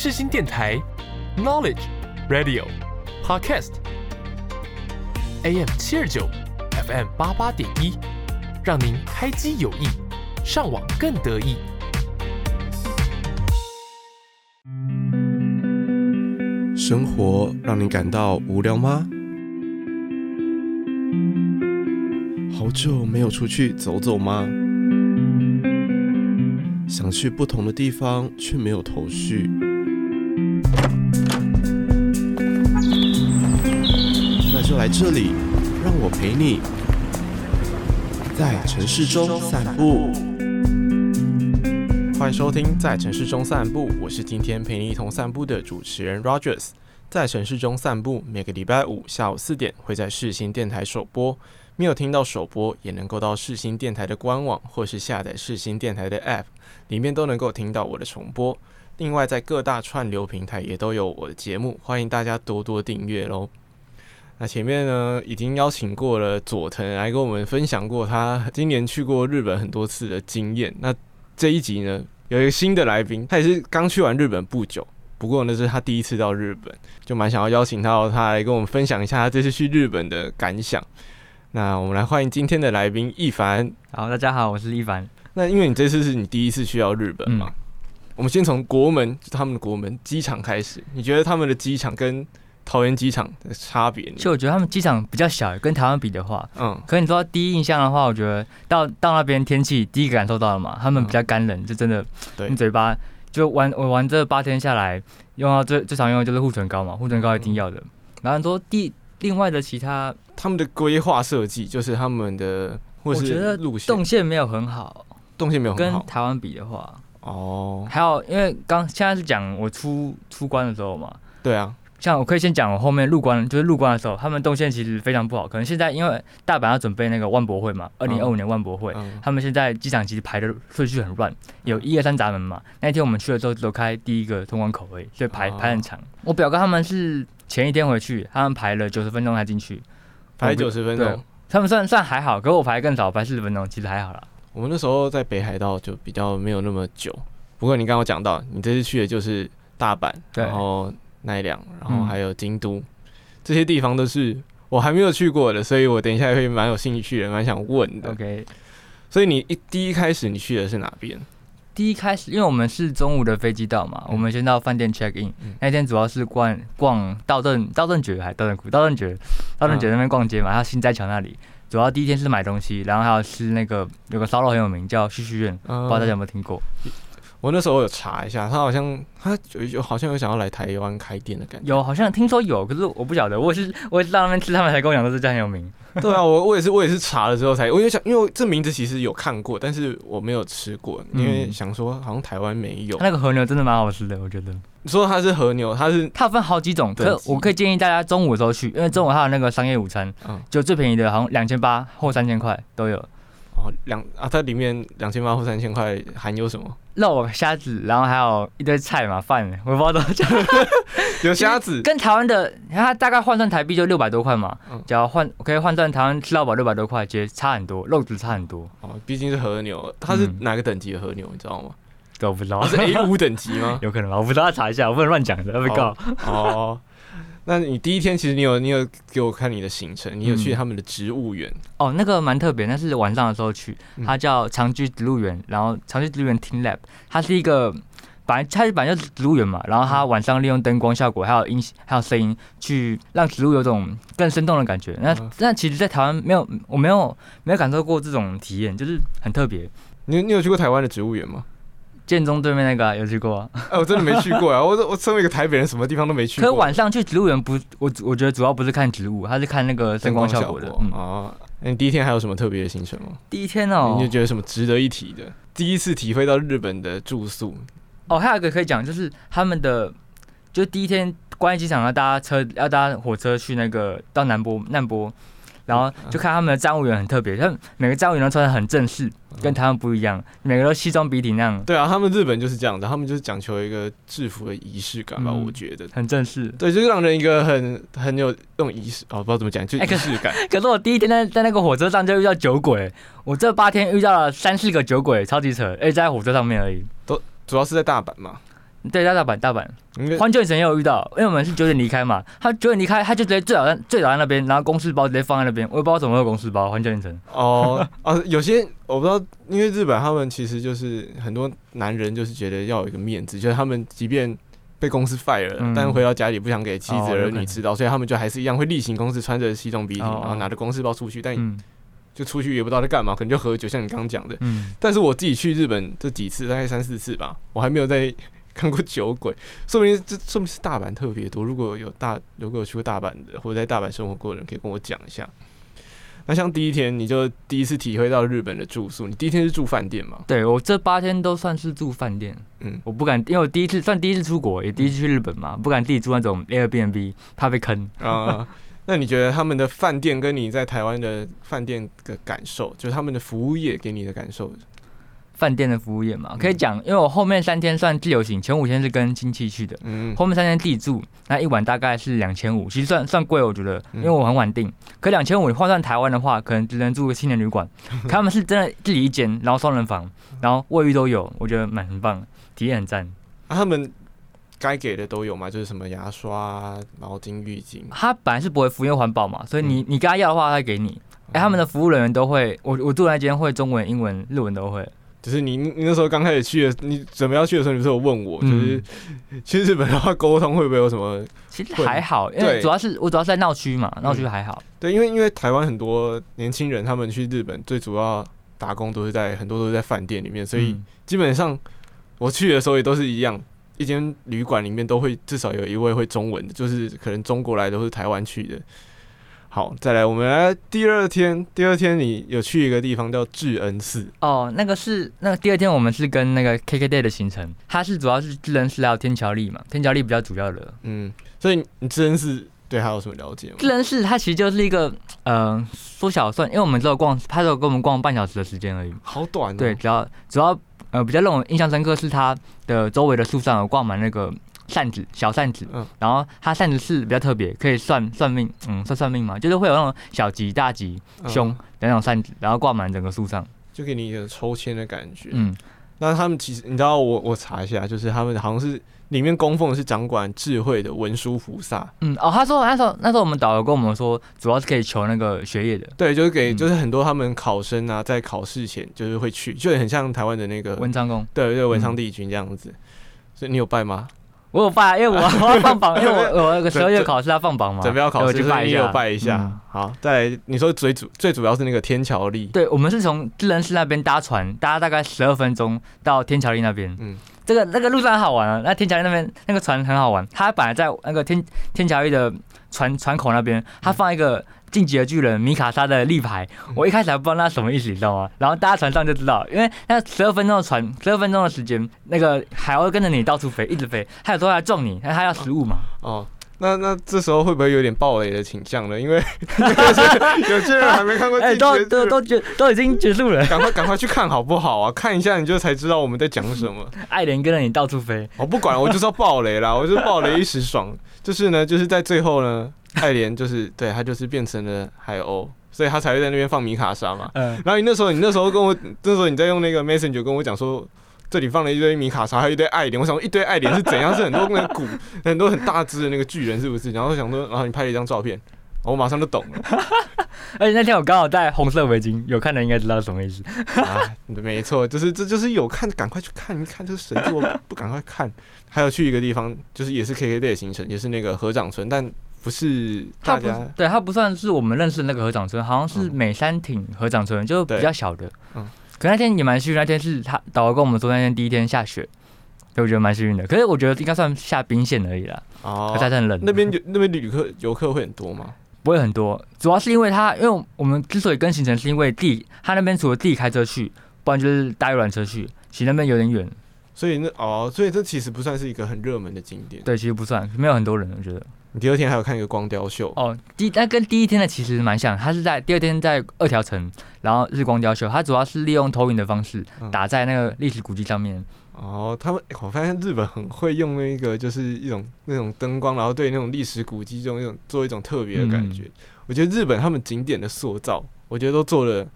世新电台，Knowledge Radio Podcast，AM 七二九，FM 八八点一，让您开机有益，上网更得意。生活让你感到无聊吗？好久没有出去走走吗？想去不同的地方，却没有头绪。来这里，让我陪你，在城市中散步。欢迎收听《在城市中散步》，我是今天陪你一同散步的主持人 Rogers。在城市中散步，每个礼拜五下午四点会在世新电台首播。没有听到首播，也能够到世新电台的官网，或是下载世新电台的 App，里面都能够听到我的重播。另外，在各大串流平台也都有我的节目，欢迎大家多多订阅喽。那前面呢，已经邀请过了佐藤来跟我们分享过他今年去过日本很多次的经验。那这一集呢，有一个新的来宾，他也是刚去完日本不久，不过那是他第一次到日本，就蛮想要邀请到他来跟我们分享一下他这次去日本的感想。那我们来欢迎今天的来宾一凡。好，大家好，我是一凡。那因为你这次是你第一次去到日本嘛，嗯、我们先从国门，就他们的国门机场开始。你觉得他们的机场跟桃园机场的差别？其实我觉得他们机场比较小，跟台湾比的话，嗯。可是你说第一印象的话，我觉得到到那边天气第一个感受到了嘛，他们比较干冷，嗯、就真的，你嘴巴就玩我玩这八天下来，用到最最常用的就是护唇膏嘛，护唇膏一定要的。嗯、然后说第另外的其他。他们的规划设计就是他们的，或是路线动线没有很好，动线没有很好。跟台湾比的话，哦，还有因为刚现在是讲我出出关的时候嘛，对啊，像我可以先讲我后面入关，就是入关的时候，他们动线其实非常不好。可能现在因为大阪要准备那个万博会嘛，二零二五年万博会，嗯、他们现在机场其实排的顺序很乱，有一二三闸门嘛。那天我们去的时候只有开第一个通关口而已，所以排、哦、排很长。我表哥他们是前一天回去，他们排了九十分钟才进去。排九十分钟，他们算算还好，可是我排更早，排四十分钟，其实还好啦。我们那时候在北海道就比较没有那么久。不过你刚刚讲到，你这次去的就是大阪，对然后奈良，然后还有京都，嗯、这些地方都是我还没有去过的，所以我等一下会蛮有兴趣的，蛮想问的。OK，所以你一第一开始你去的是哪边？第一开始，因为我们是中午的飞机到嘛，嗯、我们先到饭店 check in。嗯、那天主要是逛逛道顿道顿堀还道顿堀道顿堀道顿堀那边逛街嘛，还有新斋桥那里。主要第一天是买东西，然后还有吃那个有个烧肉很有名，叫旭旭苑，嗯、不知道大家有没有听过？我那时候有查一下，他好像他有有好像有想要来台湾开店的感觉。有，好像听说有，可是我不晓得。我也是 我也是到那边吃，他们才跟我讲说这家很有名。对啊，我我也是我也是查了之后才，我就想，因为这名字其实有看过，但是我没有吃过，因为想说好像台湾没有。那个和牛真的蛮好吃的，我觉得。你说它是和牛，它是它分好几种，可是我可以建议大家中午的时候去，因为中午它有那个商业午餐，嗯，就最便宜的好像两千八或三千块都有。哦，两啊，它里面两千八或三千块含有什么？肉、虾子，然后还有一堆菜嘛，饭，我不知道怎么讲。有虾子，跟台湾的，它大概换算台币就六百多块嘛。嗯，只要换可以换算台湾吃到饱六百多块，其实差很多，肉质差很多。哦，毕竟是和牛，它是哪个等级的和牛，你知道吗？我不知道，是 A 五等级吗？有可能吧，我不知道，查一下，我不能乱讲的，要被告。哦。那你第一天其实你有你有给我看你的行程，你有去他们的植物园、嗯、哦，那个蛮特别，那是晚上的时候去，它叫长居植物园，然后长居植物园 Team Lab，它是一个本来它是本来就是植物园嘛，然后它晚上利用灯光效果还有音还有声音去让植物有种更生动的感觉。那那其实，在台湾没有我没有没有感受过这种体验，就是很特别。你你有去过台湾的植物园吗？建中对面那个、啊、有去过、啊？哎，我真的没去过啊！我我身为一个台北人，什么地方都没去过。可是晚上去植物园不，我我觉得主要不是看植物，他是看那个灯光效果的。果嗯、哦，那你第一天还有什么特别的行程吗？第一天哦，你就觉得什么值得一提的？第一次体会到日本的住宿。哦，还有一个可以讲，就是他们的，就是第一天关西机场要搭车，要搭火车去那个到南波南波。然后就看他们的站务员很特别，他们每个站务员都穿的很正式，跟他们不一样，每个都西装笔挺那样。对啊，他们日本就是这样的，他们就是讲求一个制服的仪式感吧，我觉得很正式。对，就是让人一个很很有那种仪式哦，不知道怎么讲，就仪式感。可是我第一天在在那个火车上就遇到酒鬼，我这八天遇到了三四个酒鬼，超级扯，哎，在火车上面而已。都主要是在大阪嘛。对，在大阪，大阪环球影城也有遇到，因为我们是九点离开嘛，他九点离开，他就直接最早在最早在那边，然后公事包直接放在那边，我也不知道怎么会有公事包，环球影城。哦哦，有些我不知道，因为日本他们其实就是很多男人就是觉得要有一个面子，就是他们即便被公司 fire 了，嗯、但是回到家里不想给妻子儿女知道，哦、所以他们就还是一样会例行公事，穿着西装笔挺，哦、然后拿着公事包出去，但。嗯就出去也不知道在干嘛，可能就喝酒，像你刚刚讲的。嗯。但是我自己去日本这几次，大概三四次吧，我还没有在看过酒鬼。说明这说明是大阪特别多。如果有大，如果有去过大阪的，或者在大阪生活过的人，可以跟我讲一下。那像第一天，你就第一次体会到日本的住宿，你第一天是住饭店吗？对，我这八天都算是住饭店。嗯。我不敢，因为我第一次算第一次出国，也第一次去日本嘛，不敢自己住那种 Airbnb，怕被坑。啊。那你觉得他们的饭店跟你在台湾的饭店的感受，就是他们的服务业给你的感受？饭店的服务业嘛，可以讲，因为我后面三天算自由行，前五天是跟亲戚去的，嗯，后面三天自己住，那一晚大概是两千五，其实算算贵，我觉得，因为我很稳定。可两千五你换算台湾的话，可能只能住个青年旅馆，他们是真的自己一间，然后双人房，然后卫浴都有，我觉得蛮很棒，体验很赞。啊，他们。该给的都有嘛，就是什么牙刷、毛巾、浴巾。他本来是不会服，因为环保嘛，所以你你跟他要的话，他会给你。哎、欸，他们的服务人员都会，我我住那间会中文、英文、日文都会。就是你你那时候刚开始去的，你准备要去的时候，你不是有问我，就是去日本的话，沟通会不会有什么？其实还好，因为主要是我主要是在闹区嘛，闹区还好。对，因为因为台湾很多年轻人，他们去日本最主要打工都是在很多都是在饭店里面，所以基本上我去的时候也都是一样。一间旅馆里面都会至少有一位会中文的，就是可能中国来都是台湾去的。好，再来，我们来第二天。第二天你有去一个地方叫智恩寺哦，那个是那个第二天我们是跟那个 KKday 的行程，它是主要是智恩寺还有天桥立嘛，天桥立比较主要的。嗯，所以你智恩寺对它有什么了解吗？智恩寺它其实就是一个呃缩小算，因为我们只有逛，它只有跟我们逛半小时的时间而已，好短哦。对，主要主要。呃，比较让我印象深刻是它的周围的树上有挂满那个扇子，小扇子。嗯。然后它扇子是比较特别，可以算算命，嗯，算算命嘛，就是会有那种小吉、大吉、凶的那种扇子，然后挂满整个树上，就给你一个抽签的感觉。嗯。那他们其实，你知道我，我我查一下，就是他们好像是。里面供奉的是掌管智慧的文殊菩萨。嗯，哦，他说那时候那时候我们导游跟我们说，主要是可以求那个学业的。对，就是给，就是很多他们考生啊，在考试前就是会去，就很像台湾的那个文昌宫。对对，文昌帝君这样子。所以你有拜吗？我有拜，因为我我要放榜，因为我我那个十二月考试要放榜嘛，准备要考试，就拜一下，拜一下。好，再来，你说最主最主要是那个天桥立。对，我们是从智恩寺那边搭船，搭大概十二分钟到天桥立那边。嗯。这个那个路上很好玩啊，那天桥立那边那个船很好玩，它本来在那个天天桥立的船船口那边，它放一个进击的巨人米卡莎的立牌，我一开始还不知道那什么意思，你知道吗？然后大家船上就知道，因为那十二分钟的船，十二分钟的时间，那个海鸥跟着你到处飞，一直飞，它有时候来撞你，它要食物嘛。哦。那那这时候会不会有点暴雷的倾向呢？因为 有些人还没看过，哎，都都都结都已经结束了，赶快赶快去看好不好啊？看一下你就才知道我们在讲什么。爱莲跟着你到处飞，我不管，我就是要暴雷啦，我就是暴雷一时爽。就是呢，就是在最后呢，爱莲就是对他就是变成了海鸥，所以他才会在那边放米卡莎嘛。嗯。然后你那时候你那时候跟我那时候你在用那个 Messenger 跟我讲说。这里放了一堆米卡莎，还有一堆爱莲。我想说，一堆爱莲是怎样？是很多那个骨，很多很大只的那个巨人，是不是？然后想说，然后你拍了一张照片，我马上就懂了。而且那天我刚好戴红色围巾，有看的应该知道什么意思。啊，没错，就是这就是有看，赶快去看一看，这是神作，不赶快看。还有去一个地方，就是也是 KKday 的行程，也是那个合掌村，但不是大家。对，它不算是我们认识的那个合掌村，好像是美山町合掌村，就比较小的。嗯。可那天也蛮幸运，那天是他导游跟我们说那天第一天下雪，所以我觉得蛮幸运的。可是我觉得应该算下冰线而已啦。哦，还是很冷。那边就那边旅客游客会很多吗？不会很多，主要是因为他，因为我们之所以跟行程，是因为地他那边除了自己开车去，不然就是搭游览车去，其实那边有点远。所以那哦，所以这其实不算是一个很热门的景点。对，其实不算，没有很多人，我觉得。你第二天还有看一个光雕秀哦，第那跟第一天的其实蛮像，它是在第二天在二条城，然后日光雕秀，它主要是利用投影的方式打在那个历史古迹上面。嗯、哦，他们我发现日本很会用那个就是一种那种灯光，然后对那种历史古迹这种一种做一种特别的感觉。嗯、我觉得日本他们景点的塑造，我觉得都做的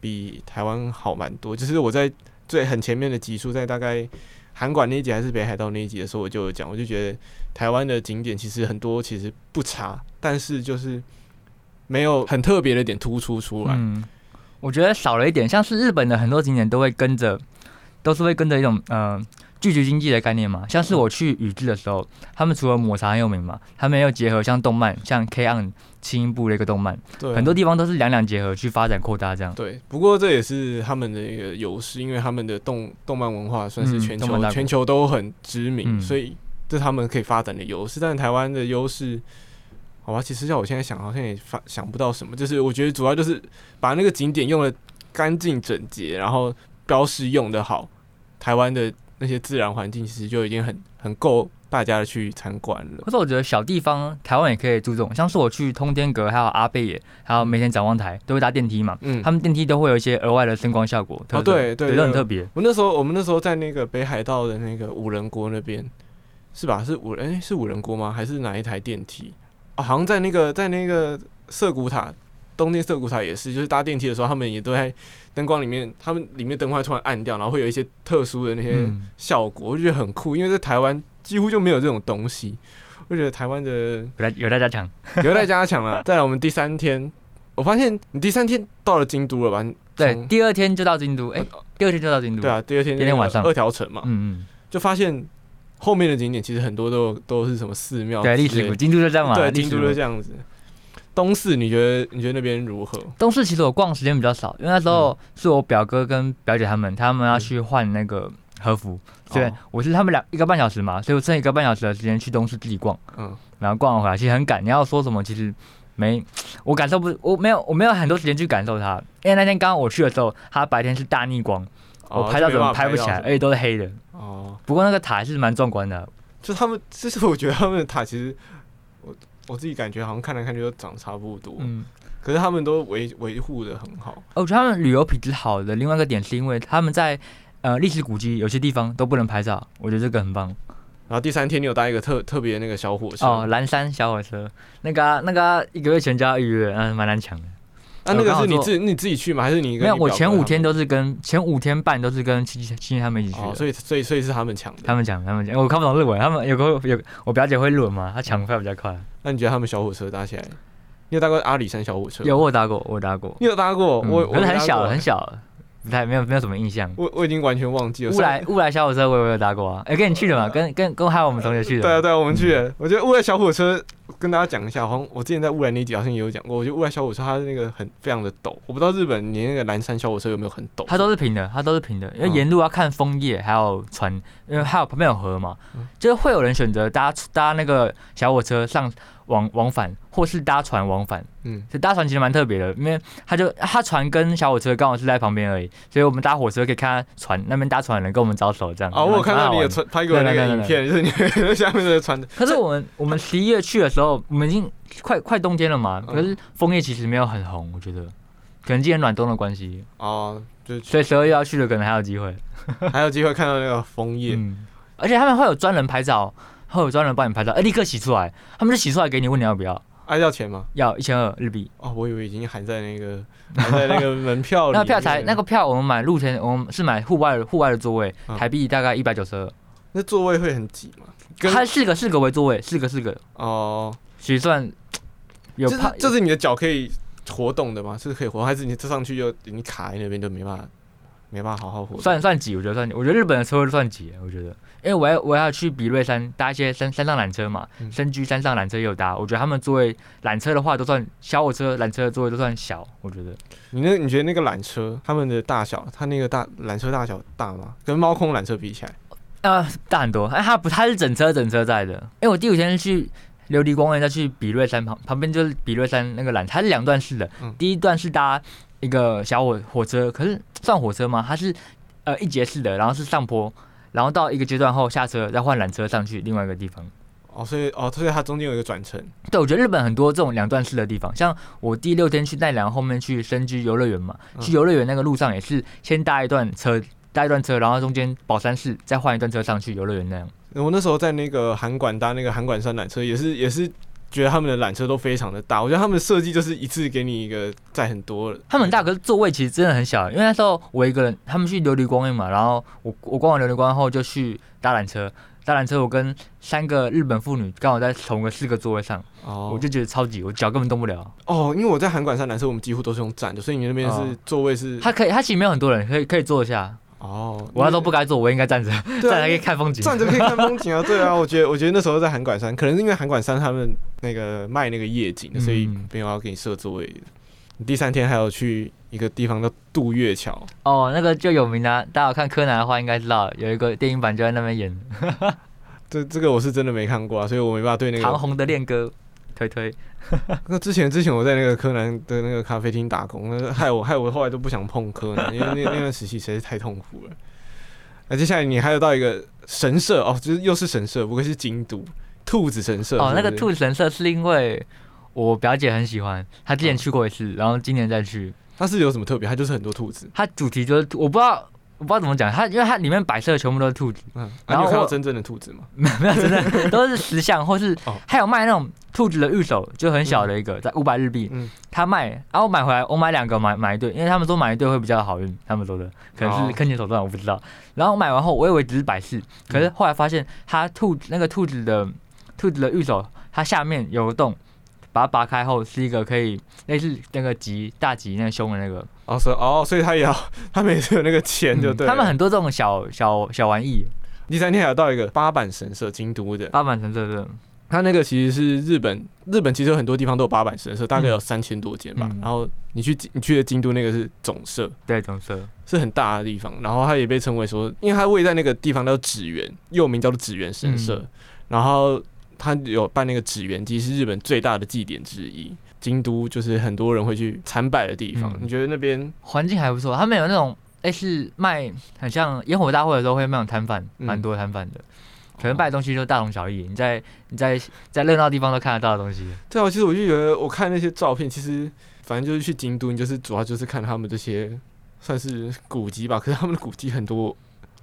比台湾好蛮多。就是我在最很前面的集数，在大概韩馆那一集还是北海道那一集的时候，我就有讲，我就觉得台湾的景点其实很多其实不差，但是就是没有很特别的点突出出来。嗯，我觉得少了一点，像是日本的很多景点都会跟着，都是会跟着一种嗯。聚集经济的概念嘛，像是我去宇治的时候，他们除了抹茶很有名嘛，他们又结合像动漫，像 K-On 轻音部的一个动漫，对，很多地方都是两两结合去发展扩大这样。对，不过这也是他们的一个优势，因为他们的动动漫文化算是全球、嗯、全球都很知名，嗯、所以这是他们可以发展的优势。但是台湾的优势，好吧，其实像我现在想，好像也发想不到什么。就是我觉得主要就是把那个景点用的干净整洁，然后标识用的好，台湾的。那些自然环境其实就已经很很够大家去参观了。可是我觉得小地方台湾也可以注重，像是我去通天阁，还有阿贝野，还有梅田展望台，都会搭电梯嘛。嗯，他们电梯都会有一些额外的灯光效果。哦，对对，都很特别。我那时候我们那时候在那个北海道的那个五人国那边，是吧？是五哎、欸、是五人国吗？还是哪一台电梯？哦，好像在那个在那个涩谷塔。东京涩谷塔也是，就是搭电梯的时候，他们也都在灯光里面，他们里面灯会突然暗掉，然后会有一些特殊的那些效果，嗯、我就觉得很酷。因为在台湾几乎就没有这种东西，我觉得台湾的有待有待加强，有待加强了。再来，我们第三天，我发现你第三天到了京都了吧？对，第二天就到京都，哎、欸，第二天就到京都。对啊，第二天，第二天晚上二条城嘛，嗯嗯，就发现后面的景点其实很多都都是什么寺庙，对，历史古京都就这样嘛，对，京都就这样子。东寺，你觉得你觉得那边如何？东寺其实我逛的时间比较少，因为那时候是我表哥跟表姐他们，他们要去换那个和服，对、嗯，我是他们俩一个半小时嘛，所以我剩一个半小时的时间去东寺自己逛，嗯，然后逛完回来其实很赶。你要说什么，其实没，我感受不，我没有，我没有很多时间去感受它，因为那天刚刚我去的时候，它白天是大逆光，我拍照怎么拍不起来，而且都是黑的。哦，不过那个塔还是蛮壮观的，就他们，就是我觉得他们的塔其实我。自己感觉好像看来看去都长差不多，嗯，可是他们都维维护的很好。我觉得他们旅游品质好的另外一个点是因为他们在呃历史古迹有些地方都不能拍照，我觉得这个很棒。然后第三天你有搭一个特特别那个小火车哦，蓝山小火车，那个、啊、那个、啊、一个月前就要预约，嗯，蛮难抢的。那、啊、那个是你自你自己去吗？还是你没有？我前五天都是跟前五天半都是跟亲戚亲戚他们一起去、哦，所以所以所以是他们抢的。他们抢，他们抢，我看不懂日文。他们有个有我表姐会日文嘛，她抢快比较快。那你觉得他们小火车搭起来？你有搭过阿里山小火车？有，我有搭过，我有搭过。你有搭过？嗯、我我很小很小，不太没有没有什么印象。我我已经完全忘记了。乌来乌来小火车我有没有搭过啊？哎、欸，跟你去的嘛，跟跟跟还有我们同学去的。对啊对啊，我们去的。我觉得乌来小火车。跟大家讲一下，好像我之前在乌来那集好像也有讲过。我觉得乌来小火车它那个很非常的陡，我不知道日本你那个蓝山小火车有没有很陡？它都是平的，它都是平的，因为沿路要看枫叶，还有船，因为还有旁边有河嘛，就是会有人选择搭搭那个小火车上。往往返，或是搭船往返，嗯，这搭船其实蛮特别的，因为他就他船跟小火车刚好是在旁边而已，所以我们搭火车可以看他船那边搭船的人跟我们招手这样。哦，我有看到你有船拍过那个影片，就是你下面的船。可是我们我们十一月去的时候，我们已经快快冬天了嘛，可是枫叶其实没有很红，我觉得可能今年暖冬的关系。哦，就所以十二月要去的可能还有机会，还有机会看到那个枫叶，嗯，而且他们会有专人拍照。会有专人帮你拍照，哎，立刻洗出来，他们就洗出来给你，问你要不要？哎、啊，要钱吗？要一千二日币。哦，我以为已经含在那个 含在那个门票里。那票才那个票，我们买露天，我们是买户外户外的座位，台币大概一百九十二。那座位会很挤吗？它四个四个为座位，四个四个。哦，其实算有怕。这是你的脚可以活动的吗？是可以活，还是你坐上去就你卡在那边就没办法？没办法好好活，算算挤，我觉得算挤。我觉得日本的车都算挤，我觉得，因为我要我要去比瑞山搭一些山山上缆车嘛，深居山上缆车也有搭。我觉得他们座位缆车的话都算小火车，缆车的座位都算小。我觉得，你那你觉得那个缆车他们的大小，它那个大缆车大小大吗？跟猫空缆车比起来？啊、呃，大很多。哎，它不，它是整车整车载的。因为我第五天是去琉璃光，再去比瑞山旁旁边就是比瑞山那个缆，它是两段式的。嗯、第一段是搭。一个小火火车，可是算火车吗？它是呃一节式的，然后是上坡，然后到一个阶段后下车，再换缆车上去另外一个地方。哦，所以哦，所以它中间有一个转乘。对，我觉得日本很多这种两段式的地方，像我第六天去奈良，后面去深居游乐园嘛，嗯、去游乐园那个路上也是先搭一段车，搭一段车，然后中间宝山寺再换一段车上去游乐园那样。我那时候在那个韩馆搭那个韩馆山缆车，也是也是觉得他们的缆车都非常的大，我觉得他们的设计就是一次给你一个载很多。他们很大，可是座位其实真的很小。因为那时候我一个人，他们去琉璃光嘛，然后我我逛完琉璃光后就去搭缆车，搭缆车我跟三个日本妇女刚好在同个四个座位上，哦，我就觉得超级，我脚根本动不了。哦，因为我在韩馆上缆车，我们几乎都是用站的，所以你那边是座位是？它可以，它其实没有很多人，可以可以坐一下。哦，我那时候不该坐，我应该站着，站着可以看风景。站着可以看风景啊，对啊，我觉得，我觉得那时候在函馆山，可能是因为函馆山他们那个卖那个夜景，所以没有要给你设座位。第三天还有去一个地方叫渡月桥。哦，那个就有名啊，大家有看柯南的话应该知道，有一个电影版就在那边演。这这个我是真的没看过啊，所以我没办法对那个。唐红的恋歌，推推。那之前之前我在那个柯南的那个咖啡厅打工，那害我害我后来都不想碰柯南，因为那那段时期实在是太痛苦了。那接下来你还有到一个神社哦，就是又是神社，不过是京都兔子神社？哦。那个兔子神社是因为我表姐很喜欢，她之前去过一次，然后今年再去。它是有什么特别？它就是很多兔子。它主题就是我不知道。我不知道怎么讲，它因为它里面摆设全部都是兔子，嗯，然后看到真正的兔子吗？没有，没有真的，都是石像，或是还有卖那种兔子的玉手，就很小的一个，在五百日币，嗯，他卖，然后我买回来，我买两个买买一对，因为他们说买一对会比较好运，他们说的可能是坑钱手段，我不知道。然后我买完后，我以为只是摆饰，可是后来发现它兔那个兔子的兔子的玉手，它下面有个洞。把它拔开后是一个可以类似那个吉大吉那个胸的那个哦，所以哦，所以他也要，他们也是有那个钱就对、嗯。他们很多这种小小小玩意。第三天还有到一个八坂神社，京都的八坂神社是，它那个其实是日本，日本其实有很多地方都有八坂神社，大概有三千多间吧。嗯、然后你去你去的京都那个是总社，对，总社是很大的地方。然后它也被称为说，因为它位在那个地方叫紫园，又名叫做紫园神社。嗯、然后。他有办那个纸园祭，是日本最大的祭典之一。京都就是很多人会去参拜的地方。嗯、你觉得那边环境还不错？他们有那种类似卖，很像烟火大会的时候会卖那种摊贩，蛮、嗯、多摊贩的。可能卖的东西就大同小异。你在你在在热闹的地方都看得到的东西。对啊，其实我就觉得，我看那些照片，其实反正就是去京都，你就是主要就是看他们这些算是古迹吧。可是他们的古迹很多。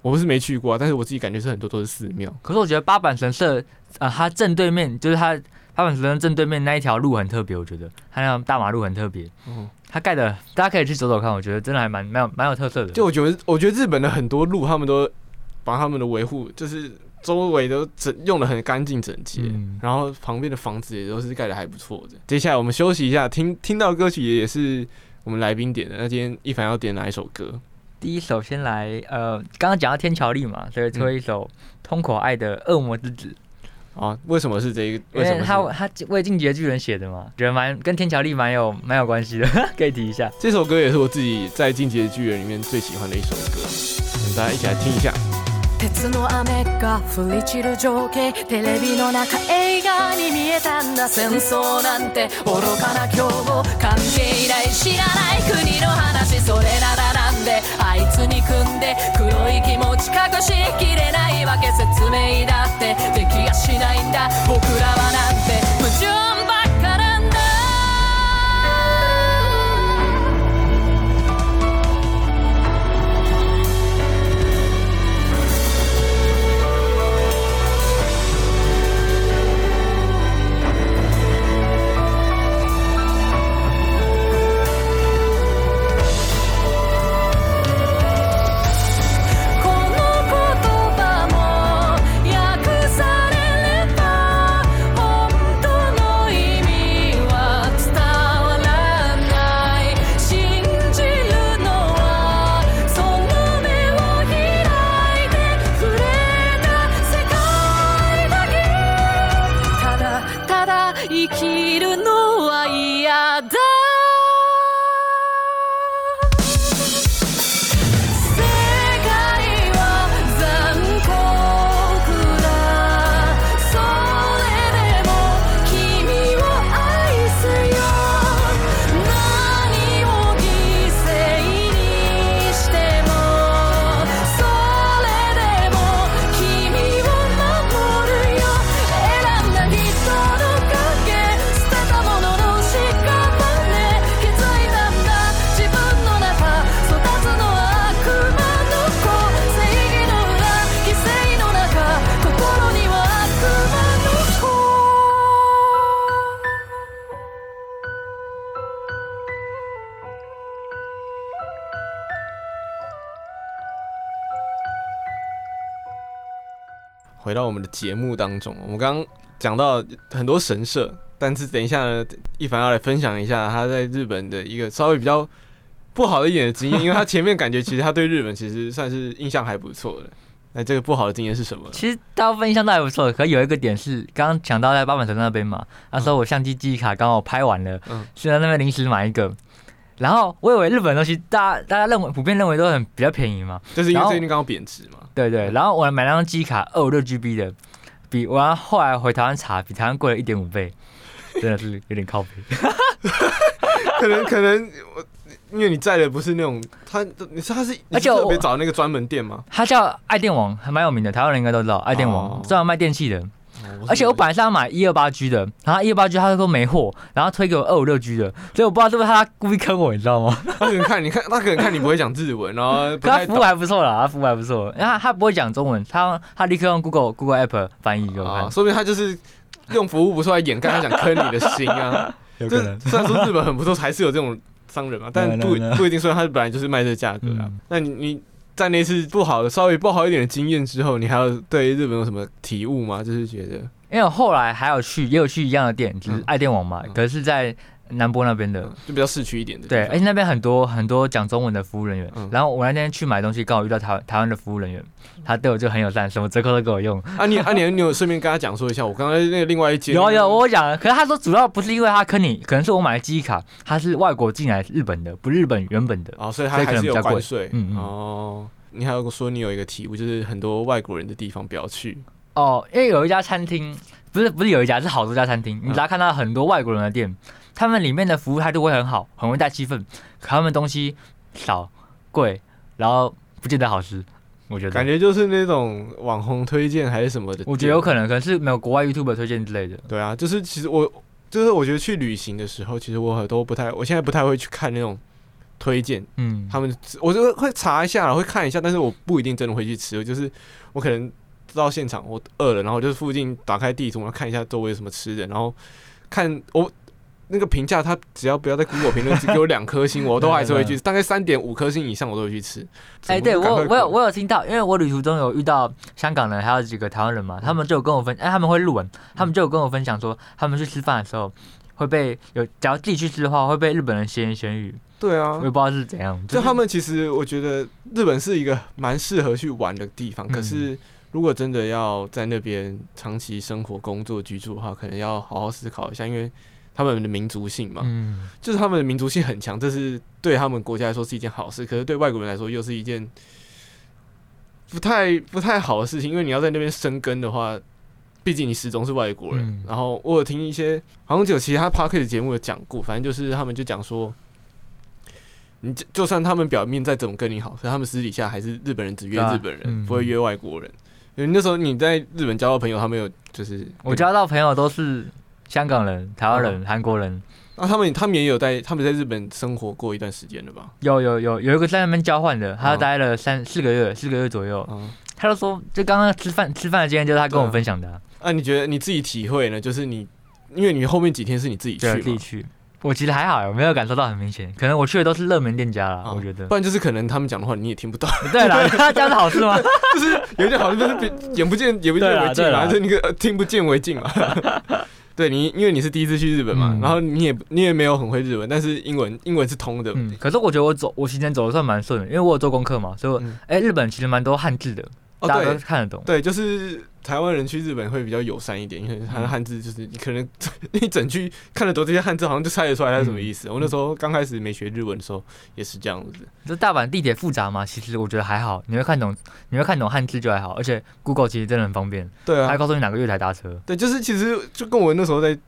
我不是没去过、啊，但是我自己感觉是很多都是寺庙。可是我觉得八坂神社，呃，它正对面就是它八坂神社正对面那一条路很特别，我觉得它那条大马路很特别。嗯，它盖的大家可以去走走看，我觉得真的还蛮蛮有蛮有特色的。就我觉得，我觉得日本的很多路，他们都把他们的维护，就是周围都整用的很干净整洁，嗯、然后旁边的房子也都是盖的还不错的。接下来我们休息一下，听听到歌曲也是我们来宾点的。那今天一凡要点哪一首歌？第一首先来，呃，刚刚讲到天桥立嘛，所以推一首樋口爱的《恶魔之子》啊。为什么是这一个？因为他他为进击的巨人写的嘛，觉得蛮跟天桥立蛮有蛮有关系的，可以提一下。这首歌也是我自己在进击的巨人里面最喜欢的一首歌，我们大家一起来听一下。鉄の雨が降り散る情景テレビの中映画に见えたんだ戦争なんて愚かな今日も関系ない知らない国の话それならなんで あいつに組んで黒い気持ち隠しきれないわけ説明だってできやしないんだ僕らはなんて無情回到我们的节目当中。我们刚刚讲到很多神社，但是等一下呢，一凡要来分享一下他在日本的一个稍微比较不好的一点的经验，因为他前面感觉其实他对日本其实算是印象还不错的。那这个不好的经验是什么？其实大部分印象都还不错，可有一个点是刚刚讲到在八坂城那边嘛，那时候我相机记忆卡刚好拍完了，嗯，去在那边临时买一个。然后我以为日本的东西，大家大家认为普遍认为都很比较便宜嘛，就是因为最近刚好贬值嘛。对对，然后我买那张记忆卡二五六 GB 的，比我后来回台湾查，比台湾贵了一点五倍，真的是有点靠谱。可能可能我因为你在的不是那种，他你说他是而且特别找那个专门店吗？他叫爱电网，还蛮有名的，台湾人应该都知道爱电网，专门卖电器的。而且我本来是要买一二八 G 的，然后一二八 G 他说没货，然后推给我二五六 G 的，所以我不知道是不是他故意坑我，你知道吗？他可能看你看，他可能看你不会讲日文，然后他服务还不错啦，他服务还不错，因为他他不会讲中文，他他立刻用 Google Google App 翻译给我看，啊，说明他就是用服务不错来掩盖他想坑你的心啊。有可能，虽然说日本很不错，还是有这种商人嘛，但 不不一定说他本来就是卖这个价格啊。嗯、那你你。在那次不好的、稍微不好一点的经验之后，你还有对日本有什么体悟吗？就是觉得，因为我后来还有去，也有去一样的店，就是爱电网嘛，嗯、可是在南波那边的，就比较市区一点的。对，而且那边很多很多讲中文的服务人员。嗯、然后我那天去买东西，刚好遇到台台湾的服务人员，他对我就很友善，什么折扣都给我用。啊你，你啊你你有顺便跟他讲说一下，我刚才那个另外一间有有我讲了，可是他说主要不是因为他坑你，可能是我买的记忆卡，他是外国进来日本的，不日本原本的哦，所以他还是有关税。嗯嗯哦。你还有说你有一个体悟，就是很多外国人的地方不要去哦，因为有一家餐厅，不是不是有一家，是好多家餐厅。你只要看到很多外国人的店，他们里面的服务态度会很好，很会带气氛，可他们东西少、贵，然后不见得好吃。我觉得感觉就是那种网红推荐还是什么的，我觉得有可能，可能是没有国外 YouTuber 推荐之类的。对啊，就是其实我就是我觉得去旅行的时候，其实我很多不太，我现在不太会去看那种。推荐，嗯，他们我就会查一下，会看一下，但是我不一定真的会去吃。就是我可能到现场，我饿了，然后就是附近打开地图，然后看一下周围有什么吃的，然后看我那个评价，他只要不要在 Google 评论只给我两颗星，我都还是会去，大概三点五颗星以上我都会去吃。哎、欸，对我我有我有听到，因为我旅途中有遇到香港人，还有几个台湾人嘛，他们就有跟我分，哎，他们会录文，他们就有跟我分享说，他们去吃饭的时候会被有，只要自己去吃的话，会被日本人闲言闲语。对啊，我也不知道是怎样。就他们其实，我觉得日本是一个蛮适合去玩的地方。可是，如果真的要在那边长期生活、工作、居住的话，可能要好好思考一下，因为他们的民族性嘛，嗯，就是他们的民族性很强，这是对他们国家来说是一件好事。可是对外国人来说，又是一件不太不太好的事情，因为你要在那边生根的话，毕竟你始终是外国人。然后我有听一些好像有其他 podcast 节目有讲过，反正就是他们就讲说。你就就算他们表面再怎么跟你好，可是他们私底下还是日本人，只约日本人，啊嗯、不会约外国人。因为那时候你在日本交到朋友，他们有就是我交到朋友都是香港人、台湾人、韩、哦、国人。那、啊、他们他们也有在他们在日本生活过一段时间的吧？有有有有一个在那边交换的，他待了三、哦、四个月，四个月左右。嗯、他就说，就刚刚吃饭吃饭的经验就是他跟我分享的、啊。那、啊、你觉得你自己体会呢？就是你因为你后面几天是你自己去嘛，自己去。我其实还好，我没有感受到很明显，可能我去的都是热门店家了，我觉得。不然就是可能他们讲的话你也听不到。对了，他讲的好事吗？就是有一点好事，就是眼不见眼不见为净嘛，就是那个听不见为净嘛。对你，因为你是第一次去日本嘛，然后你也你也没有很会日文，但是英文英文是通的。可是我觉得我走我行程走的算蛮顺的，因为我有做功课嘛，所以哎，日本其实蛮多汉字的，大家都看得懂。对，就是。台湾人去日本会比较友善一点，因为他的汉字就是你可能 一整句看得懂这些汉字，好像就猜得出来它是什么意思。嗯、我那时候刚开始没学日文的时候也是这样子。这大阪地铁复杂吗？其实我觉得还好，你会看懂，你会看懂汉字就还好。而且 Google 其实真的很方便，对啊，还告诉你哪个月台搭车。对，就是其实就跟我那时候在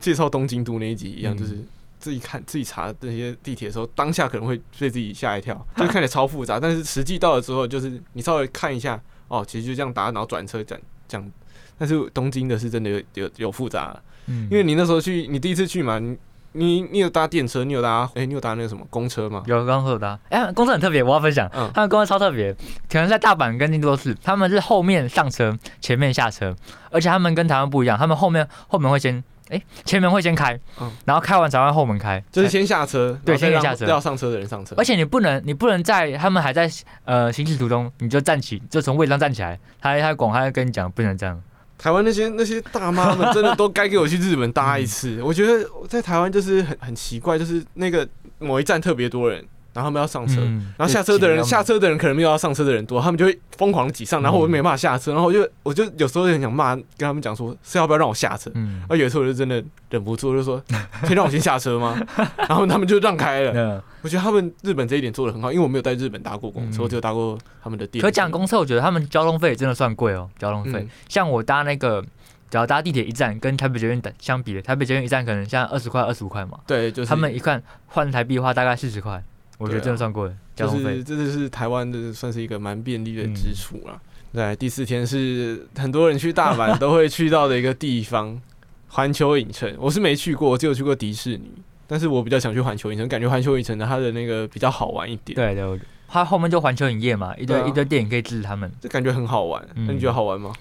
介绍东京都那一集一样，嗯、就是自己看自己查这些地铁的时候，当下可能会被自己吓一跳，就看起来超复杂，但是实际到了之后，就是你稍微看一下，哦，其实就这样搭，然后转车这样这样。但是东京的是真的有有有复杂，嗯，因为你那时候去，你第一次去嘛，你你你有搭电车，你有搭，哎、欸，你有搭那个什么公车吗？有，刚刚有搭，哎、欸，公车很特别，我要分享，嗯，他们公车超特别，可能在大阪跟京都都是，他们是后面上车，前面下车，而且他们跟台湾不一样，他们后面后门会先哎、欸，前门会先开，嗯，然后开完才会后门开，就是先下车，对，先下车，要上车的人上车。而且你不能，你不能在他们还在呃行驶途中，你就站起，就从位置上站起来。他他广，他会跟你讲，不能这样。台湾那些那些大妈们真的都该给我去日本搭一次。嗯、我觉得在台湾就是很很奇怪，就是那个某一站特别多人。然后他们要上车，嗯、然后下车的人下车的人可能没有要上车的人多，他们就会疯狂挤上，然后我就没办法下车，然后我就我就有时候很想骂，跟他们讲说是要不要让我下车，嗯、然后有时候我就真的忍不住，就说 可以让我先下车吗？然后他们就让开了。嗯、我觉得他们日本这一点做的很好，因为我没有在日本搭过公车，只有搭过他们的电。可讲公车，我觉得他们交通费真的算贵哦，交通费。嗯、像我搭那个，只要搭地铁一站，跟台北捷运相比，台北捷运一站可能像二十块、二十五块嘛。对，就是他们一看换台币的话，大概四十块。我觉得真的算贵，啊、就是这就是台湾的算是一个蛮便利的之处了。对、嗯，第四天是很多人去大阪都会去到的一个地方—— 环球影城。我是没去过，我只有去过迪士尼，但是我比较想去环球影城，感觉环球影城的它的那个比较好玩一点。对对，它后面就环球影业嘛，一堆、啊、一堆电影可以支持他们，就感觉很好玩。那、嗯、你觉得好玩吗？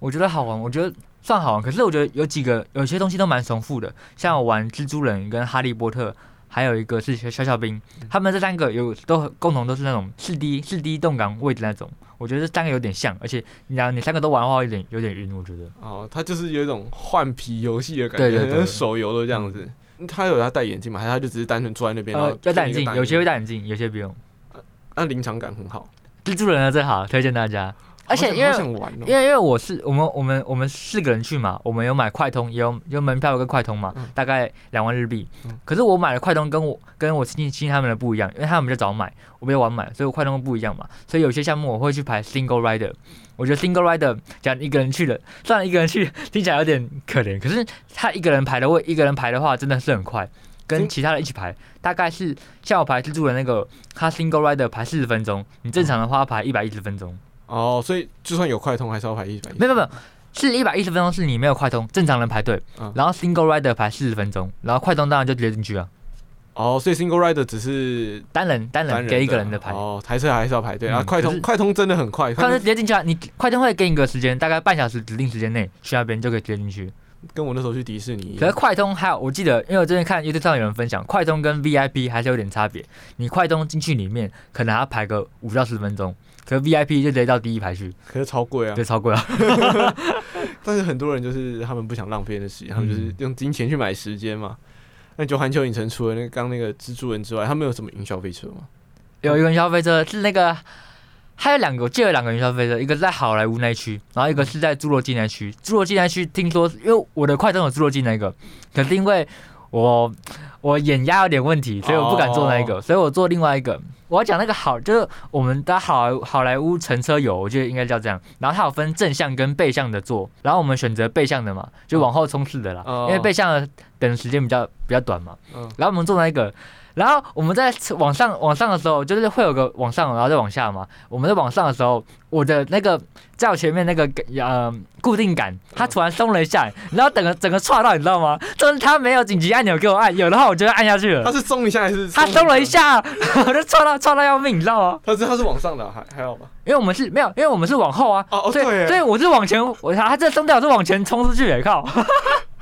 我觉得好玩，我觉得算好玩。可是我觉得有几个有些东西都蛮重复的，像我玩蜘蛛人跟哈利波特。还有一个是小小兵，他们这三个有都共同都是那种四 D 四 D 动感位置那种，我觉得这三个有点像，而且你俩你三个都玩的话有点有点晕，我觉得。哦，他就是有一种换皮游戏的感觉，对对对对，手游的这样子。他有要戴眼镜吗？还是他就只是单纯坐在那边？呃，要戴眼镜，有些会戴眼镜，有些不用。那临场感很好。蜘蛛人呢最好，推荐大家。而且因为因为因为我是我们我们我们四个人去嘛，我们有买快通，也有有门票跟快通嘛，大概两万日币。可是我买的快通跟我跟我亲戚亲戚他们的不一样，因为他们比较早买，我比较晚买，所以我快通不一样嘛。所以有些项目我会去排 single rider。我觉得 single rider 讲一个人去的，虽然一个人去 听起来有点可怜，可是他一个人排的位，一个人排的话真的是很快，跟其他人一起排，大概是下午排蜘蛛人那个，他 single rider 排四十分钟，你正常的话排一百一十分钟。哦，所以就算有快通，还是要排一百。没有没有，是一百一十分钟，是你没有快通，正常人排队，嗯、然后 single rider 排四十分钟，然后快通当然就直接进去了。哦，所以 single rider 只是单人单人给一个人的排。哦，台车还是要排队，然后快通快通真的很快，快通直接进去啊！你快通会给你个时间，大概半小时指定时间内去那边就可以直接进去。跟我那时候去迪士尼。可是快通还有，我记得，因为我之前看 YouTube 上有人分享，快通跟 VIP 还是有点差别。你快通进去里面，可能还要排个五到十分钟。可是 VIP 就直接到第一排去，可是超贵啊，对，超贵啊。但是很多人就是他们不想浪费那时间，他们就是用金钱去买时间嘛。那就环球影城除了那个刚那个蜘蛛人之外，他们有什么云霄飞车吗？有一个云霄飞车是那个，还有两个，我记得两个云霄飞车，一个在好莱坞那区，然后一个是在侏罗纪那区。侏罗纪那区听说，因为我的快通有侏罗纪那个，可是因为我我眼压有点问题，所以我不敢坐那个，所以我坐另外一个。我要讲那个好，就是我们的好好莱坞乘车游，我觉得应该叫这样。然后它有分正向跟背向的坐，然后我们选择背向的嘛，就往后冲刺的啦，因为背向的等的时间比较比较短嘛。然后我们坐那个。然后我们在往上往上的时候，就是会有个往上，然后再往下嘛。我们在往上的时候，我的那个在我前面那个呃固定杆，它突然松了一下，然后整个整个剉到，你知道吗？就是它没有紧急按钮给我按，有的话我就会按下去了。它是松一下还是？它松了一下，我就剉到剉到要命，你知道吗？它是它是往上的，还还好吧？因为我们是没有，因为我们是往后啊。哦哦对。所以我是往前，我它这松掉是往前冲出去，靠。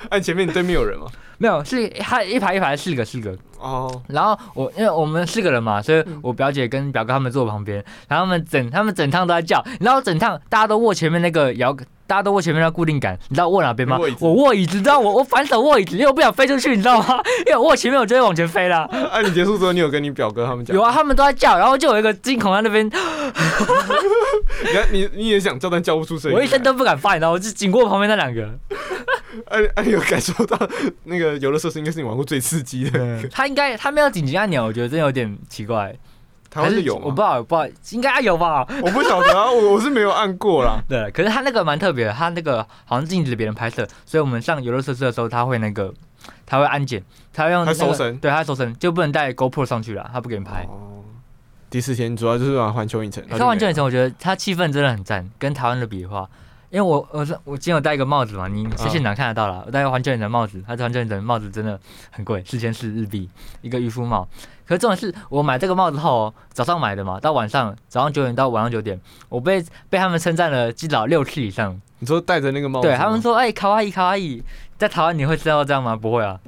按前面你对面有人吗？没有，是他一排一排四个四个哦。Oh. 然后我因为我们四个人嘛，所以我表姐跟表哥他们坐我旁边，然后他们整他们整趟都在叫，然后整趟大家都握前面那个摇，大家都握前面那个固定杆，你知道握哪边吗？我握椅子，你知道我我反手握椅子，因为我不想飞出去，你知道吗？因为我握前面，我就会往前飞了。哎、啊，你结束之后，你有跟你表哥他们讲？有啊，他们都在叫，然后就有一个惊恐在那边。你看，你你也想叫，但叫不出声音。我一声都不敢发，你知道，我就紧过旁边那两个。哎哎，有感受到那个游乐设施应该是你玩过最刺激的。他应该他没有紧急按钮，我觉得真有点奇怪。台湾是有吗？我不知道，不知道，应该有吧？我不晓得啊，我我是没有按过啦。对，可是他那个蛮特别的，他那个好像禁止别人拍摄，所以我们上游乐设施的时候，他会那个他会安检，他会用他搜身，对，他搜身就不能带 GoPro 上去了，他不给你拍。哦。第四天主要就是玩环球影城。看环球影城，我觉得它气氛真的很赞，跟台湾的比的话。因为我我是我今天有戴一个帽子嘛，你在现场看得到了。我戴个环球影城帽子，它环球影城帽子真的很贵，四千四日币一个渔夫帽。可是重点是我买这个帽子后，早上买的嘛，到晚上早上九点到晚上九点，我被被他们称赞了至少六次以上。你说戴着那个帽子？对他们说，哎、欸，卡哇伊卡哇伊，在台湾你会知道这样吗？不会啊，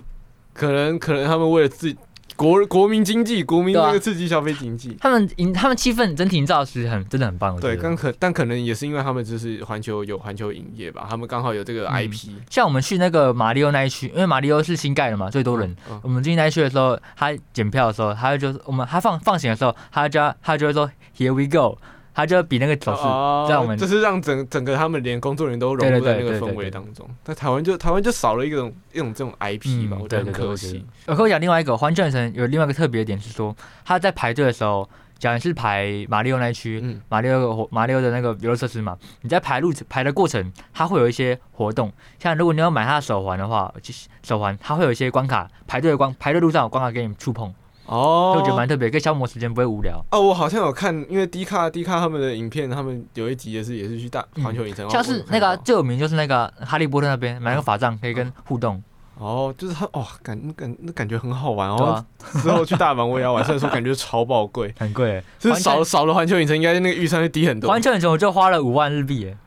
可能可能他们为了自己。国国民经济，国民那个刺激消费经济，他们营他们气氛整体营造是很真的很棒。对，刚可但可能也是因为他们就是环球有环球影业吧，他们刚好有这个 IP。嗯、像我们去那个马里奥那一区，因为马里奥是新盖的嘛，最多人。嗯嗯、我们进那一区的时候，他检票的时候，他就我们他放放行的时候，他就他就会说 Here we go。他就比那个手势，在我们就是让整整个他们连工作人员都融入在那个氛围当中。但台湾就台湾就少了一种一种这种 IP 吧，我觉得很可惜。我跟我讲另外一个环球影城有另外一个特别点是说，他在排队的时候，假如是排马里奥那一区，马里奥马里奥的那个游乐设施嘛，你在排路排的过程，它会有一些活动，像如果你要买他的手环的话，就是手环，它会有一些关卡，排队的关排队路上有关卡给你触碰。哦，就觉得蛮特别，可以消磨时间，不会无聊。哦，我好像有看，因为迪卡迪卡他们的影片，他们有一集也是也是去大环球影城，像是那个最有名就是那个哈利波特那边买个法杖可以跟互动。哦，就是他哦，感感那感觉很好玩哦。之后去大阪我也要玩，虽然说感觉超爆贵，很贵。就是少少了环球影城，应该那个预算会低很多。环球影城我就花了五万日币耶。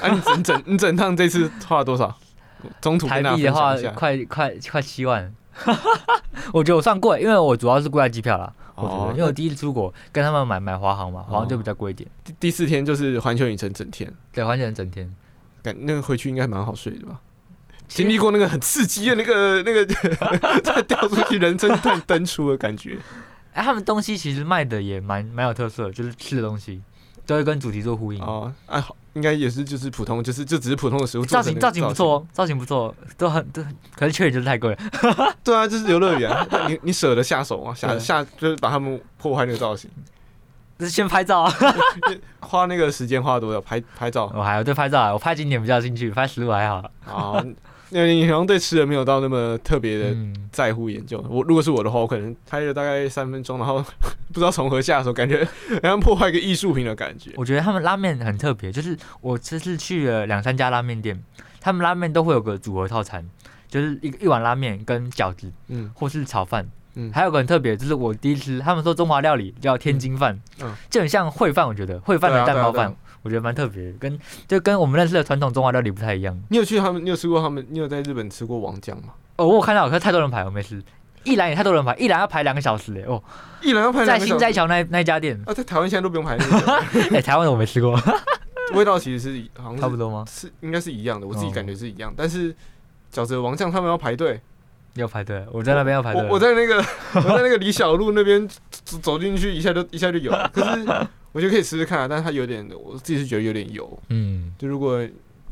啊，你整整你整趟这次花了多少？中途台币的话，快快快七万。哈哈哈，我觉得我算贵，因为我主要是贵在机票啦。我觉得，因为我第一次出国，跟他们买买华航嘛，华航就比较贵一点。第第四天就是环球影城整天，对，环球影城整天，感那个回去应该蛮好睡的吧？经历过那个很刺激的那个 那个再 掉出去人生突然登出的感觉。哎，他们东西其实卖的也蛮蛮有特色，就是吃的东西都会跟主题做呼应。哦，哎好。应该也是，就是普通，就是就只是普通的食物。造型造型不错，造型不错，都很都，可是缺点就是太贵了。对啊，就是游乐园，你你舍得下手吗？下下就是把他们破坏那个造型。就是先拍照啊，花那个时间花多少？拍拍照。我还有对拍照啊，我拍景点比较兴趣，拍食物还好。好。那你好像对吃的没有到那么特别的在乎研究。我如果是我的话，我可能拍了大概三分钟，然后 不知道从何下手，感觉 好像破坏一个艺术品的感觉。我觉得他们拉面很特别，就是我这次去了两三家拉面店，他们拉面都会有个组合套餐，就是一一碗拉面跟饺子，嗯，或是炒饭，嗯，还有个很特别，就是我第一次他们说中华料理叫天津饭，嗯，就很像烩饭，我觉得烩饭的蛋包饭。我觉得蛮特别，跟就跟我们认识的传统中华料理不太一样。你有去他们？你有吃过他们？你有在日本吃过王酱吗？哦，我有看到，可是太多人排，我没吃。一兰也太多人排，一兰要排两个小时嘞。哦，一兰要排两个小时。在心斋桥那那家店啊，在台湾现在都不用排。哎，台湾的我没吃过。味道其实是好像是差不多吗？是应该是一样的，我自己感觉是一样。但是饺子王酱他们要排队，要排队。我在那边要排队。我在那个 我在那个李小璐那边 走进去，一下就一下就有。可是。我觉得可以试试看啊，但是它有点，我自己是觉得有点油。嗯，就如果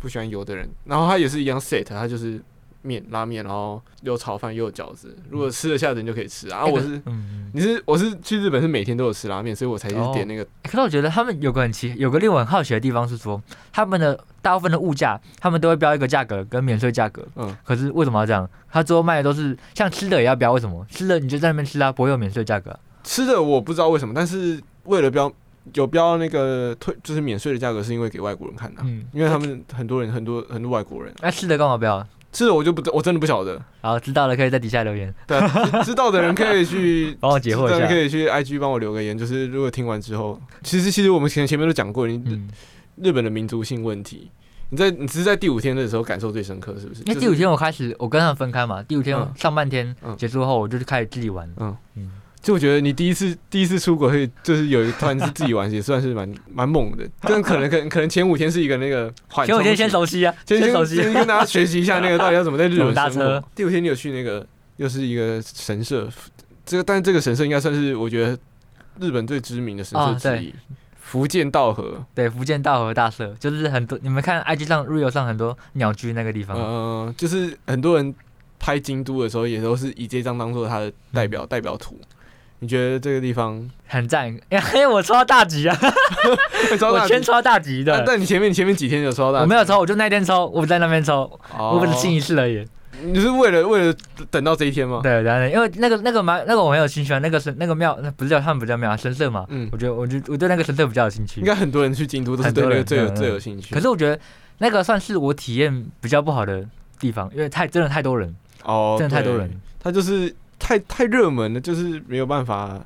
不喜欢油的人，然后它也是一样 set，它就是面拉面，然后有炒饭又有饺子，如果吃得下的人就可以吃啊。我是，嗯，你是我是去日本是每天都有吃拉面，所以我才去点那个。可是我觉得他们有个很奇，有个令我很好奇的地方是说，他们的大部分的物价，他们都会标一个价格跟免税价格。嗯，可是为什么要这样？他最后卖的都是像吃的也要标，为什么？吃的你就在那边吃啊，不会有免税价格。吃的我不知道为什么，但是为了标。有标那个退就是免税的价格，是因为给外国人看的，嗯，因为他们很多人很多很多外国人。那吃的干嘛标？吃的我就不我真的不晓得。好，知道了可以在底下留言。对，知道的人可以去 帮我解惑一下，可以去 IG 帮我留个言。就是如果听完之后，其实其实我们前前面都讲过，你日本的民族性问题，你在你只是在第五天的时候感受最深刻，是不是？因为第五天我开始我跟他们分开嘛，第五天上半天结束后，我就开始自己玩。嗯嗯。就我觉得你第一次第一次出国，会就是有一团是自己玩，也算是蛮 蛮猛的。但可能可能可能前五天是一个那个前五天先熟悉啊，先熟悉，先跟大家学习一下那个到底要怎么在日本 搭车。第五天你有去那个又是一个神社，这个但是这个神社应该算是我觉得日本最知名的神社之一，福建道河。对，福建道河大社就是很多你们看 IG 上 Real 上很多鸟居那个地方，嗯，就是很多人拍京都的时候也都是以这张当做他的代表代表图。你觉得这个地方很赞？因 为我抽到大吉啊！我先抽到大吉的。但你前面你前面几天有抽到大吉？我没有抽，我就那天抽，我在那边抽，我只进一次而已。你是为了为了等到这一天吗？对然后，因为那个那个蛮那个我很有兴趣啊，那个神那个庙，那不是叫他们不叫庙啊，神社嘛。嗯，我觉得我觉得我对那个神社比较有兴趣。应该很多人去京都都是对那个最有最有兴趣。可是我觉得那个算是我体验比较不好的地方，因为太真的太多人哦，真的太多人，他就是。太太热门了，就是没有办法，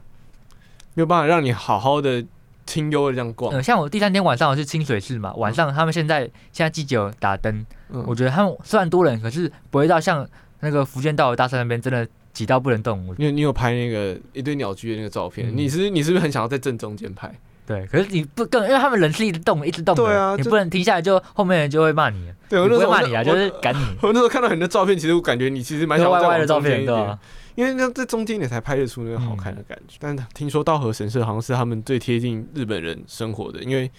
没有办法让你好好的清幽的这样逛。嗯，像我第三天晚上我是清水寺嘛，晚上他们现在现在季节有打灯，嗯，我觉得他们虽然多人，可是不会到像那个福建道的大山那边真的挤到不能动。因为你有拍那个一堆鸟居的那个照片，嗯、你是你是不是很想要在正中间拍？对，可是你不更，因为他们人是一直动，一直动的，对啊，你不能停下来，就后面人就会骂你。对，我不会骂你啊，就是赶你。我那时候看到很多照片，其实我感觉你其实蛮想歪歪的照片，对吧？因为那在中间你才拍得出那个好看的感觉。嗯、但听说稻荷神社好像是他们最贴近日本人生活的，因为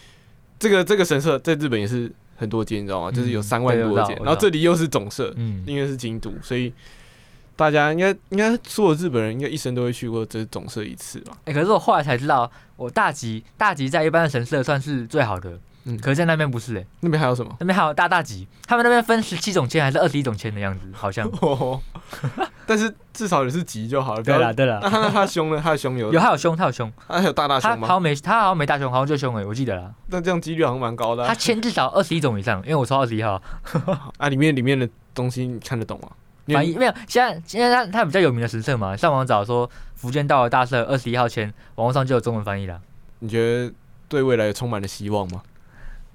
这个这个神社在日本也是很多间，你知道吗？就是有三万多间，然后这里又是总社，嗯，因为是京都，所以。大家应该应该所有日本人应该一生都会去过这总社一次吧？哎、欸，可是我后来才知道，我大吉大吉在一般的神社算是最好的，嗯，可是在那边不是哎、欸，那边还有什么？那边还有大大吉，他们那边分十七种签还是二十一种签的样子，好像。哦、但是至少也是吉就好了。对了对了，那他他胸呢？他的胸有有他有胸，他有胸，他有大大胸吗？他好像没他好像没大胸，好像就胸哎，我记得了。那这样几率好像蛮高的、啊。他签至少二十一种以上，因为我抽二十一号。啊，里面里面的东西你看得懂吗？翻译没有，现在现在他他比较有名的神社嘛，上网找说福建道的大社二十一号签，网络上就有中文翻译了。你觉得对未来充满了希望吗？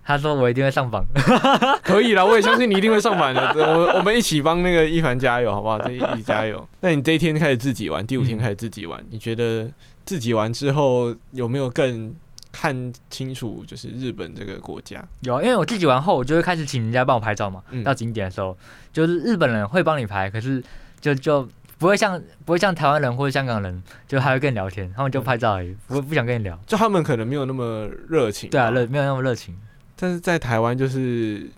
他说我一定会上榜，可以啦，我也相信你一定会上榜的。我我们一起帮那个一凡加油，好不好？这一 起加油。那你这一天开始自己玩，第五天开始自己玩，嗯、你觉得自己玩之后有没有更？看清楚，就是日本这个国家有，因为我自己玩后，我就会开始请人家帮我拍照嘛。嗯、到景点的时候，就是日本人会帮你拍，可是就就不会像不会像台湾人或者香港人，就还会跟你聊天，他们就拍照而已，不不想跟你聊。就他们可能没有那么热情。对啊，热没有那么热情。但是在台湾，就是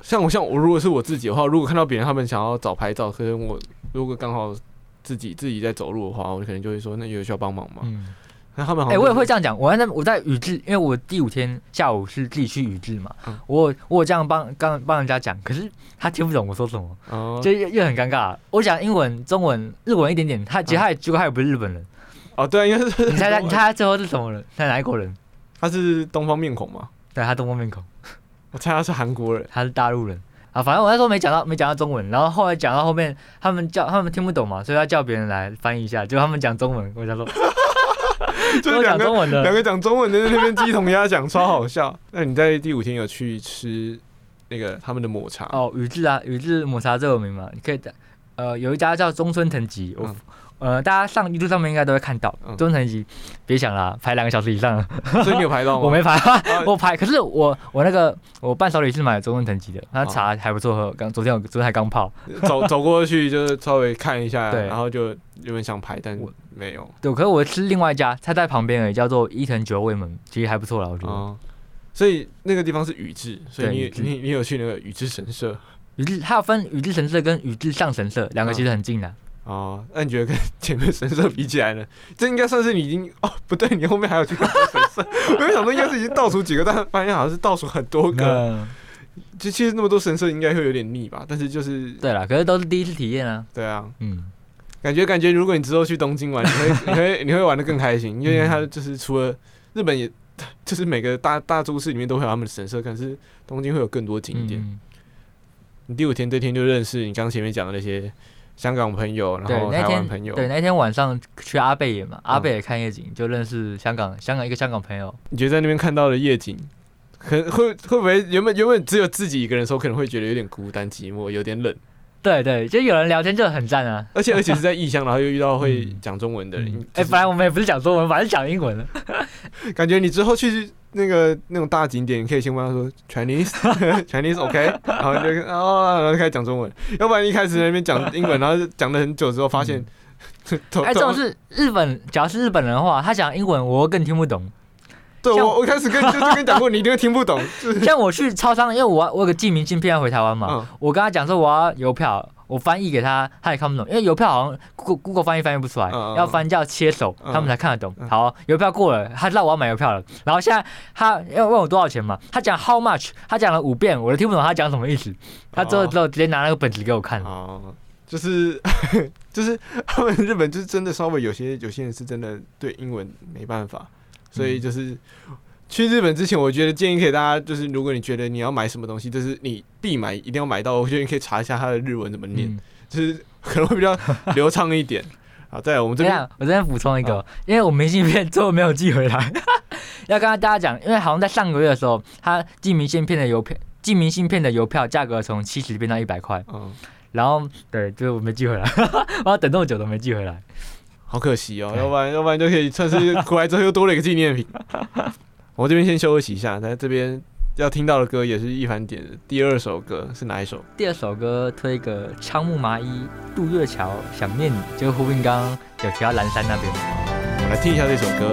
像我像我，如果是我自己的话，如果看到别人他们想要找拍照，可是我如果刚好自己自己在走路的话，我可能就会说，那有需要帮忙吗？嗯哎、欸，我也会这样讲。我在我在宇治，因为我第五天下午是自己去宇治嘛。嗯、我我这样帮刚帮人家讲，可是他听不懂我说什么，哦、就又又很尴尬。我讲英文、中文、日文一点点，他其实他也结果他也不是日本人。哦，对，因为是你猜猜，你猜他最后是什么人？他哪一国人？他是东方面孔吗？对，他东方面孔。我猜他是韩国人，他是大陆人。啊，反正我那时候没讲到没讲到中文，然后后来讲到后面，他们叫他们听不懂嘛，所以他叫别人来翻译一下，结果他们讲中文，我想说。就是两个两个讲中文的在那边鸡同鸭讲，超好笑。那你在第五天有去吃那个他们的抹茶？哦，宇治啊，宇治抹茶最有名嘛。你可以的，呃，有一家叫中村藤吉，我、嗯、呃，大家上 YouTube 上面应该都会看到。中村藤吉，别想了，排两个小时以上。所以你有排到吗？我没排，我排。可是我我那个我伴手礼是买中村藤吉的，那茶还不错喝。刚昨天我昨天还刚泡，走走过去就是稍微看一下，对，然后就有点想排，但我。没有，对，可是我吃另外一家，它在旁边而已，叫做伊藤久卫门，其实还不错啦，我觉得。哦，所以那个地方是宇治，所以你你你，你有去那个宇治神社？宇治它有分宇治神社跟宇治上神社，两个其实很近的。哦，那你觉得跟前面神社比起来呢？这应该算是你已经哦，不对，你后面还有去很多神社，我有想说应该是已经倒数几个，但发现好像是倒数很多个。嗯，就其实那么多神社应该会有点腻吧？但是就是对啦，可是都是第一次体验啊。对啊，嗯。感觉感觉，如果你之后去东京玩，你会 你会你会玩的更开心，因为它就是除了日本也，也就是每个大大都市里面都会有他们的神社，可是东京会有更多景点。嗯、你第五天这天就认识你刚前面讲的那些香港朋友，然后台湾朋友。对，那天晚上去阿贝野嘛，阿贝也看夜景，就认识香港香港一个香港朋友。你觉得在那边看到的夜景，可会会不会原本原本只有自己一个人的时候，可能会觉得有点孤单寂寞，有点冷。对对，就有人聊天就很赞啊！而且而且是在异乡，然后又遇到会讲中文的人。哎，本来我们也不是讲中文，反正讲英文了。感觉你之后去那个那种大景点，你可以先问他说 Chinese Chinese OK，然后就哦，然后就开始讲中文。要不然一开始在那边讲英文，然后讲了很久之后，发现 哎，这种是日本，假如是日本人的话，他讲英文我更听不懂。对，我我开始跟就就跟你讲过，你一定会听不懂。像我去超商，因为我我有个寄明信片要回台湾嘛，嗯、我跟他讲说我要邮票，我翻译给他，他也看不懂，因为邮票好像 Google Google 翻译翻译不出来，嗯、要翻叫切手，嗯、他们才看得懂。好，邮票过了，他知道我要买邮票了，然后现在他要问我多少钱嘛，他讲 How much，他讲了五遍，我都听不懂他讲什么意思。他之后之后直接拿那个本子给我看。哦，就是 就是他们日本就是真的稍微有些有些人是真的对英文没办法。所以就是去日本之前，我觉得建议给大家，就是如果你觉得你要买什么东西，就是你必买，一定要买到，我觉得你可以查一下它的日文怎么念，嗯、就是可能会比较流畅一点。好，再来我们这边，我这边补充一个，因为我明信片最后没有寄回来，要跟大家讲，因为好像在上个月的时候，他寄明信片的邮票，寄明信片的邮票价格从七十变到一百块。嗯，然后对，就是我没寄回来，我要等那么久都没寄回来，好可惜哦。要不然，要不然就可以算是回来之后又多了一个纪念品。我这边先休息一下，在这边。要听到的歌也是一凡点的第二首歌是哪一首？第二首歌推个仓木麻衣，渡月桥想念你，就呼应刚刚有提到南山那边。我来听一下这首歌。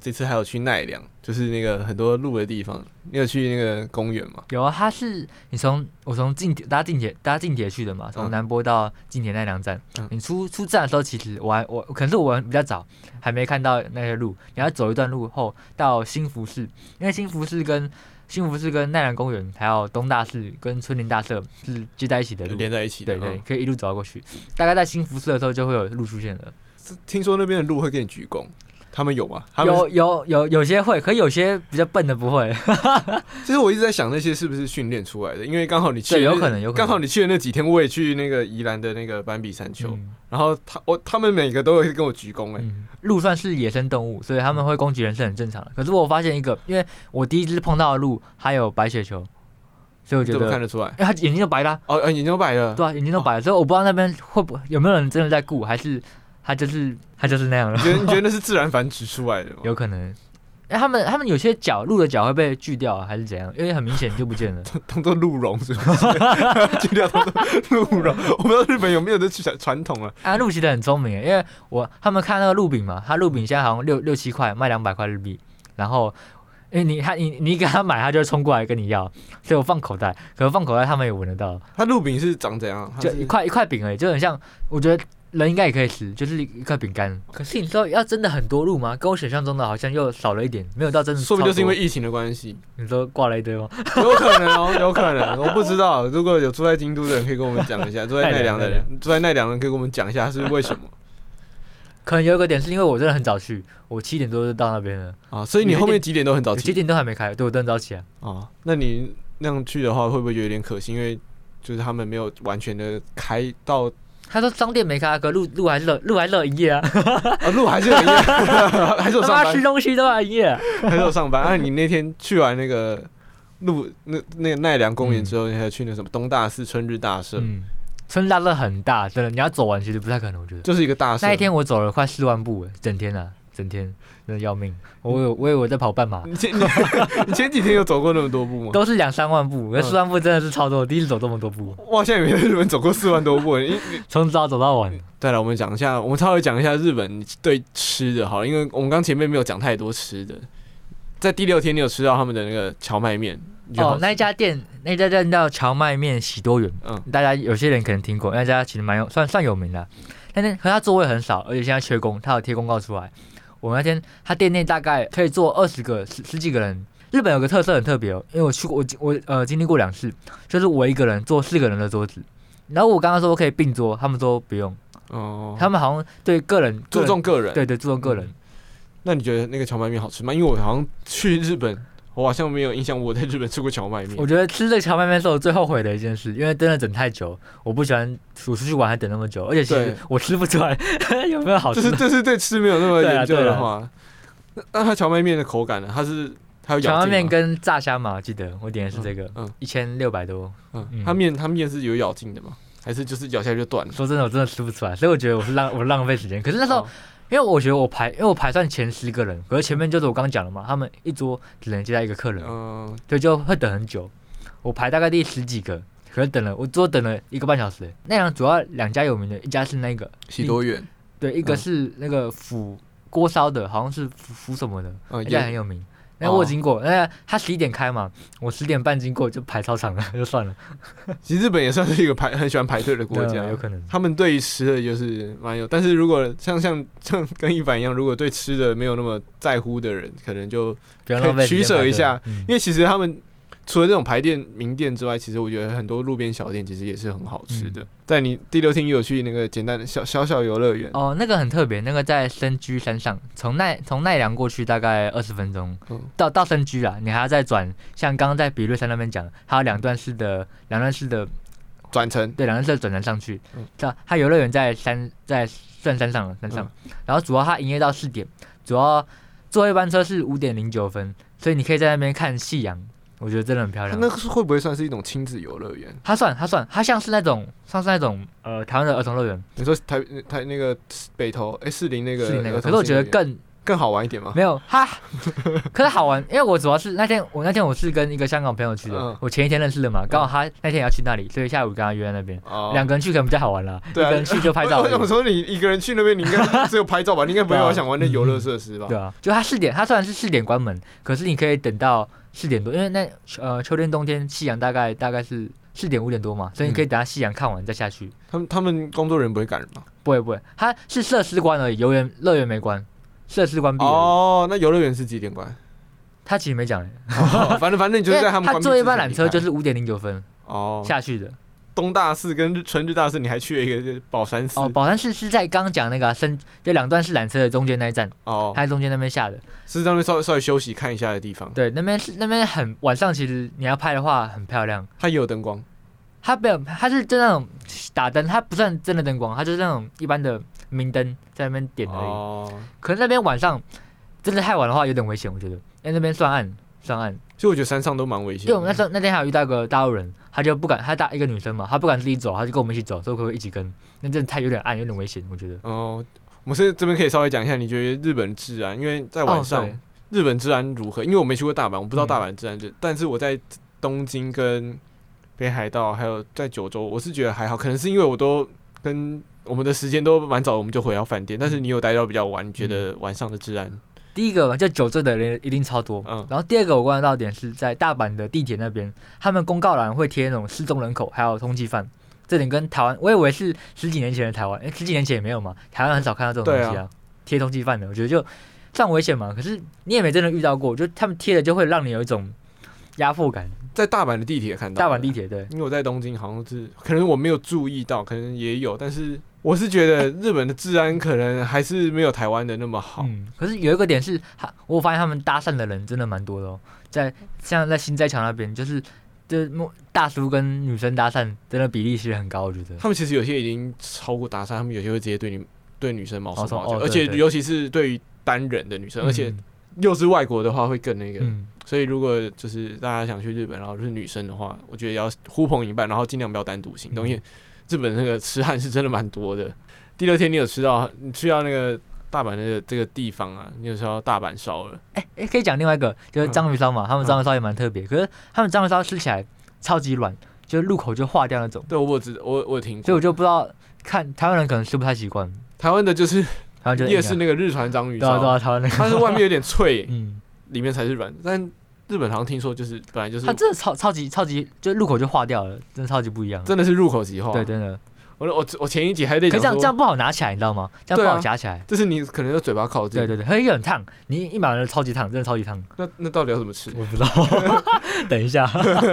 这次还有去奈良，就是那个很多路的地方。你有去那个公园吗？有啊，它是你从我从近铁搭近铁搭近铁去的嘛，从南波到近铁奈良站。嗯、你出出站的时候，其实我还我可能是我比较早，还没看到那些路。你要走一段路后到新福寺，因为新福寺跟新福寺跟奈良公园还有东大寺跟春林大社是接在一起的路，连在一起的。对对，可以一路走到过去。大概在新福寺的时候就会有路出现了。听说那边的路会给你鞠躬，他们有吗？有有有有些会，可有些比较笨的不会。其实我一直在想那些是不是训练出来的，因为刚好你去，对，有可能有可能。刚好你去的那几天，我也去那个宜兰的那个斑比山丘，嗯、然后他我他们每个都会跟我鞠躬哎、欸。鹿算是野生动物，所以他们会攻击人是很正常的。可是我发现一个，因为我第一只碰到的鹿还有白雪球，所以我觉得看得出来，哎，他眼睛都白了、啊。哦，眼睛都白了。对啊，眼睛都白了，哦、所以我不知道那边会不会有没有人真的在顾，还是。它就是它就是那样了。你觉得你觉得那是自然繁殖出来的吗？有可能。哎、欸，他们他们有些脚鹿的脚会被锯掉、啊，还是怎样？因为很明显就不见了。当做鹿茸是不是？锯掉当做鹿茸。我不知道日本有没有这传统啊。啊，鹿其实很聪明，因为我他们看那个鹿饼嘛，他鹿饼现在好像六六七块，卖两百块日币。然后，哎、欸，你他你你给他买，他就会冲过来跟你要。所以我放口袋，可是放口袋他们也闻得到。他鹿饼是长怎样？就一块一块饼而已，就很像，我觉得。人应该也可以吃，就是一块饼干。可是你说要真的很多路吗？跟我想象中的好像又少了一点，没有到真的。说不定就是因为疫情的关系。你说挂了一堆吗？有可能哦，有可能，我不知道。如果有住在京都的人，可以跟我们讲一下；住在奈良的人，住在奈良的人可以跟我们讲一下是为什么。可能有一个点是因为我真的很早去，我七点多就到那边了啊，所以你后面几点都很早起？几点都还没开，对我都很早起啊。啊，那你那样去的话，会不会有点可惜？因为就是他们没有完全的开到。他说商店没开，可路路还是路还是营业啊，啊路还是营业，还是有上班。吃东西都还营业，还是有上班。啊，你那天去完那个路那那个奈良公园之后，你还去那什么东大寺春日大社？嗯春大社很大，真的，你要走完其实不太可能，我觉得。就是一个大。那一天我走了快四万步，整天啊，整天真的要命。我有，我以为我在跑半马。你前你，你前几天有走过那么多步吗？都是两三万步，那四万步真的是超多，第一次走这么多步。哇，现在没在日本走过四万多步，从早走到晚。对了，我们讲一下，我们稍微讲一下日本对吃的，好了，因为我们刚前面没有讲太多吃的。在第六天，你有吃到他们的那个荞麦面？哦，那一家店，那家店叫荞麦面喜多园。嗯，大家有些人可能听过，那家其实蛮有，算算有名的。但是和他座位很少，而且现在缺工，他有贴公告出来。我那天他店内大概可以坐二十个十十几个人。日本有个特色很特别哦，因为我去过，我我呃经历过两次，就是我一个人坐四个人的桌子。然后我刚刚说可以并桌，他们说不用。哦，他们好像对个人注重个人，对对注重个人。嗯那你觉得那个荞麦面好吃吗？因为我好像去日本，我好像没有印象我在日本吃过荞麦面。我觉得吃这个荞麦面是我最后悔的一件事，因为真的等太久，我不喜欢我出去玩还等那么久，而且其实我吃不出来 有没有好吃。就是就是对吃没有那么研究的话，那那它荞麦面的口感呢？它是它有荞麦面跟炸虾嘛？我记得我点的是这个，嗯，一千六百多。嗯，它面它面是有咬劲的吗？还是就是咬下去就断了？说真的，我真的吃不出来，所以我觉得我是浪我浪费时间。可是那时候。因为我觉得我排，因为我排算前十个人，可是前面就是我刚刚讲了嘛，他们一桌只能接待一个客人，嗯，对，就会等很久。我排大概第十几个，可是等了我桌等了一个半小时。那两主要两家有名的，一家是那个喜多远，对，一个是那个釜锅烧的，好像是釜釜什么的，嗯，一家很有名。那我经过，那他十一点开嘛，我十点半经过就排操场了，就算了。其实日本也算是一个排很喜欢排队的国家，有可能。他们对于吃的就是蛮有，但是如果像像 像跟一凡一样，如果对吃的没有那么在乎的人，可能就可以取舍一下，因为其实他们。除了这种排店名店之外，其实我觉得很多路边小店其实也是很好吃的。嗯、在你第六天也有去那个简单的小小小游乐园哦，那个很特别，那个在深居山上，从奈从奈良过去大概二十分钟，嗯、到到深居啊，你还要再转，像刚刚在比瑞山那边讲，还有两段式的两段式的转乘，对，两段式的转乘上去。嗯，它游乐园在山在算山上山上，嗯、然后主要它营业到四点，主要最后一班车是五点零九分，所以你可以在那边看夕阳。我觉得真的很漂亮。那是会不会算是一种亲子游乐园？它算，它算，它像是那种，像是那种呃台湾的儿童乐园。你说台台那个北投哎四零那个，那个，可是我觉得更更好玩一点吗？没有哈，可是好玩，因为我主要是那天我那天我是跟一个香港朋友去的，嗯、我前一天认识的嘛，刚好他那天也要去那里，所以下午跟他约在那边，两、哦、个人去可能比较好玩啦。对啊，一个人去就拍照。我想说你一个人去那边，你应该 只有拍照吧？你应该不会想玩那游乐设施吧？对啊，就他四点，他虽然是四点关门，可是你可以等到。四点多，因为那呃秋天冬天夕阳大概大概是四点五点多嘛，所以你可以等下夕阳看完再下去。他们他们工作人员不会赶人吗？不会不会，他是设施关而已，游园乐园没关，设施关闭。哦，那游乐园是几点关？他其实没讲、哦，反正反正你就是在 他们。他坐一班缆车就是五点零九分哦下去的。东大寺跟春日大寺，你还去了一个宝山寺。哦，宝山寺是在刚刚讲那个深，就两段式缆车的中间那一站。哦，它在中间那边下的，是那边稍微稍微休息看一下的地方。对，那边是那边很晚上，其实你要拍的话很漂亮。它也有灯光，它没有，它是就那种打灯，它不算真的灯光，它就是那种一般的明灯在那边点而已。哦，可是那边晚上真的太晚的话有点危险，我觉得，因为那边算暗，算暗。其实我觉得山上都蛮危险。对，我们那时候那天还有遇到个大陆人，他就不敢，他大一个女生嘛，他不敢自己走，他就跟我们一起走，所以可不可以一起跟？那真的太有点暗，有点危险，我觉得。哦，我们是这边可以稍微讲一下，你觉得日本治安？因为在晚上，哦、日本治安如何？因为我没去过大阪，我不知道大阪治安。就、嗯、但是我在东京跟北海道，还有在九州，我是觉得还好。可能是因为我都跟我们的时间都蛮早，我们就回到饭店。但是你有待到比较晚，你觉得晚上的治安？嗯第一个嘛，就酒醉的人一定超多。嗯，然后第二个我观察到点是在大阪的地铁那边，他们公告栏会贴那种失踪人口还有通缉犯，这点跟台湾，我以为是十几年前的台湾，哎、欸，十几年前也没有嘛，台湾很少看到这种东西啊，贴、啊、通缉犯的，我觉得就算危险嘛。可是你也没真的遇到过，就他们贴的就会让你有一种压迫感。在大阪的地铁看到，大阪地铁对，因为我在东京，好像是可能我没有注意到，可能也有，但是我是觉得日本的治安可能还是没有台湾的那么好。嗯，可是有一个点是，我发现他们搭讪的人真的蛮多的哦，在像在新斋桥那边，就是就是大叔跟女生搭讪，真的比例是很高，我觉得。他们其实有些已经超过搭讪，他们有些会直接对你对女生毛手毛脚，哦，而且尤其是对于单人的女生，嗯，而且又是外国的话会更那个。嗯所以，如果就是大家想去日本，然后就是女生的话，我觉得要呼朋引伴，然后尽量不要单独行动，因为日本那个痴汉是真的蛮多的。第二天你有吃到，你去到那个大阪那个这个地方啊，你有吃到大阪烧了。哎、欸、哎、欸，可以讲另外一个，就是章鱼烧嘛，他们章鱼烧也蛮特别，可是他们章鱼烧吃起来超级软，就是入口就化掉那种。对，我我知我我有听过，所以我就不知道，看台湾人可能吃不太习惯。台湾的就是，台湾就夜市那个日传章鱼烧，对啊对啊，台湾那个，它是外面有点脆，嗯，里面才是软，但。日本好像听说就是本来就是，它真的超超级超级，就入口就化掉了，真的超级不一样。真的是入口即化。对，真的。我我我前一集还在讲，可这样这样不好拿起来，你知道吗？这样不好夹起来。就、啊、是你可能要嘴巴靠近。对对对，它又很烫，你一买完了超级烫，真的超级烫。那那到底要怎么吃？我不知道。等一下，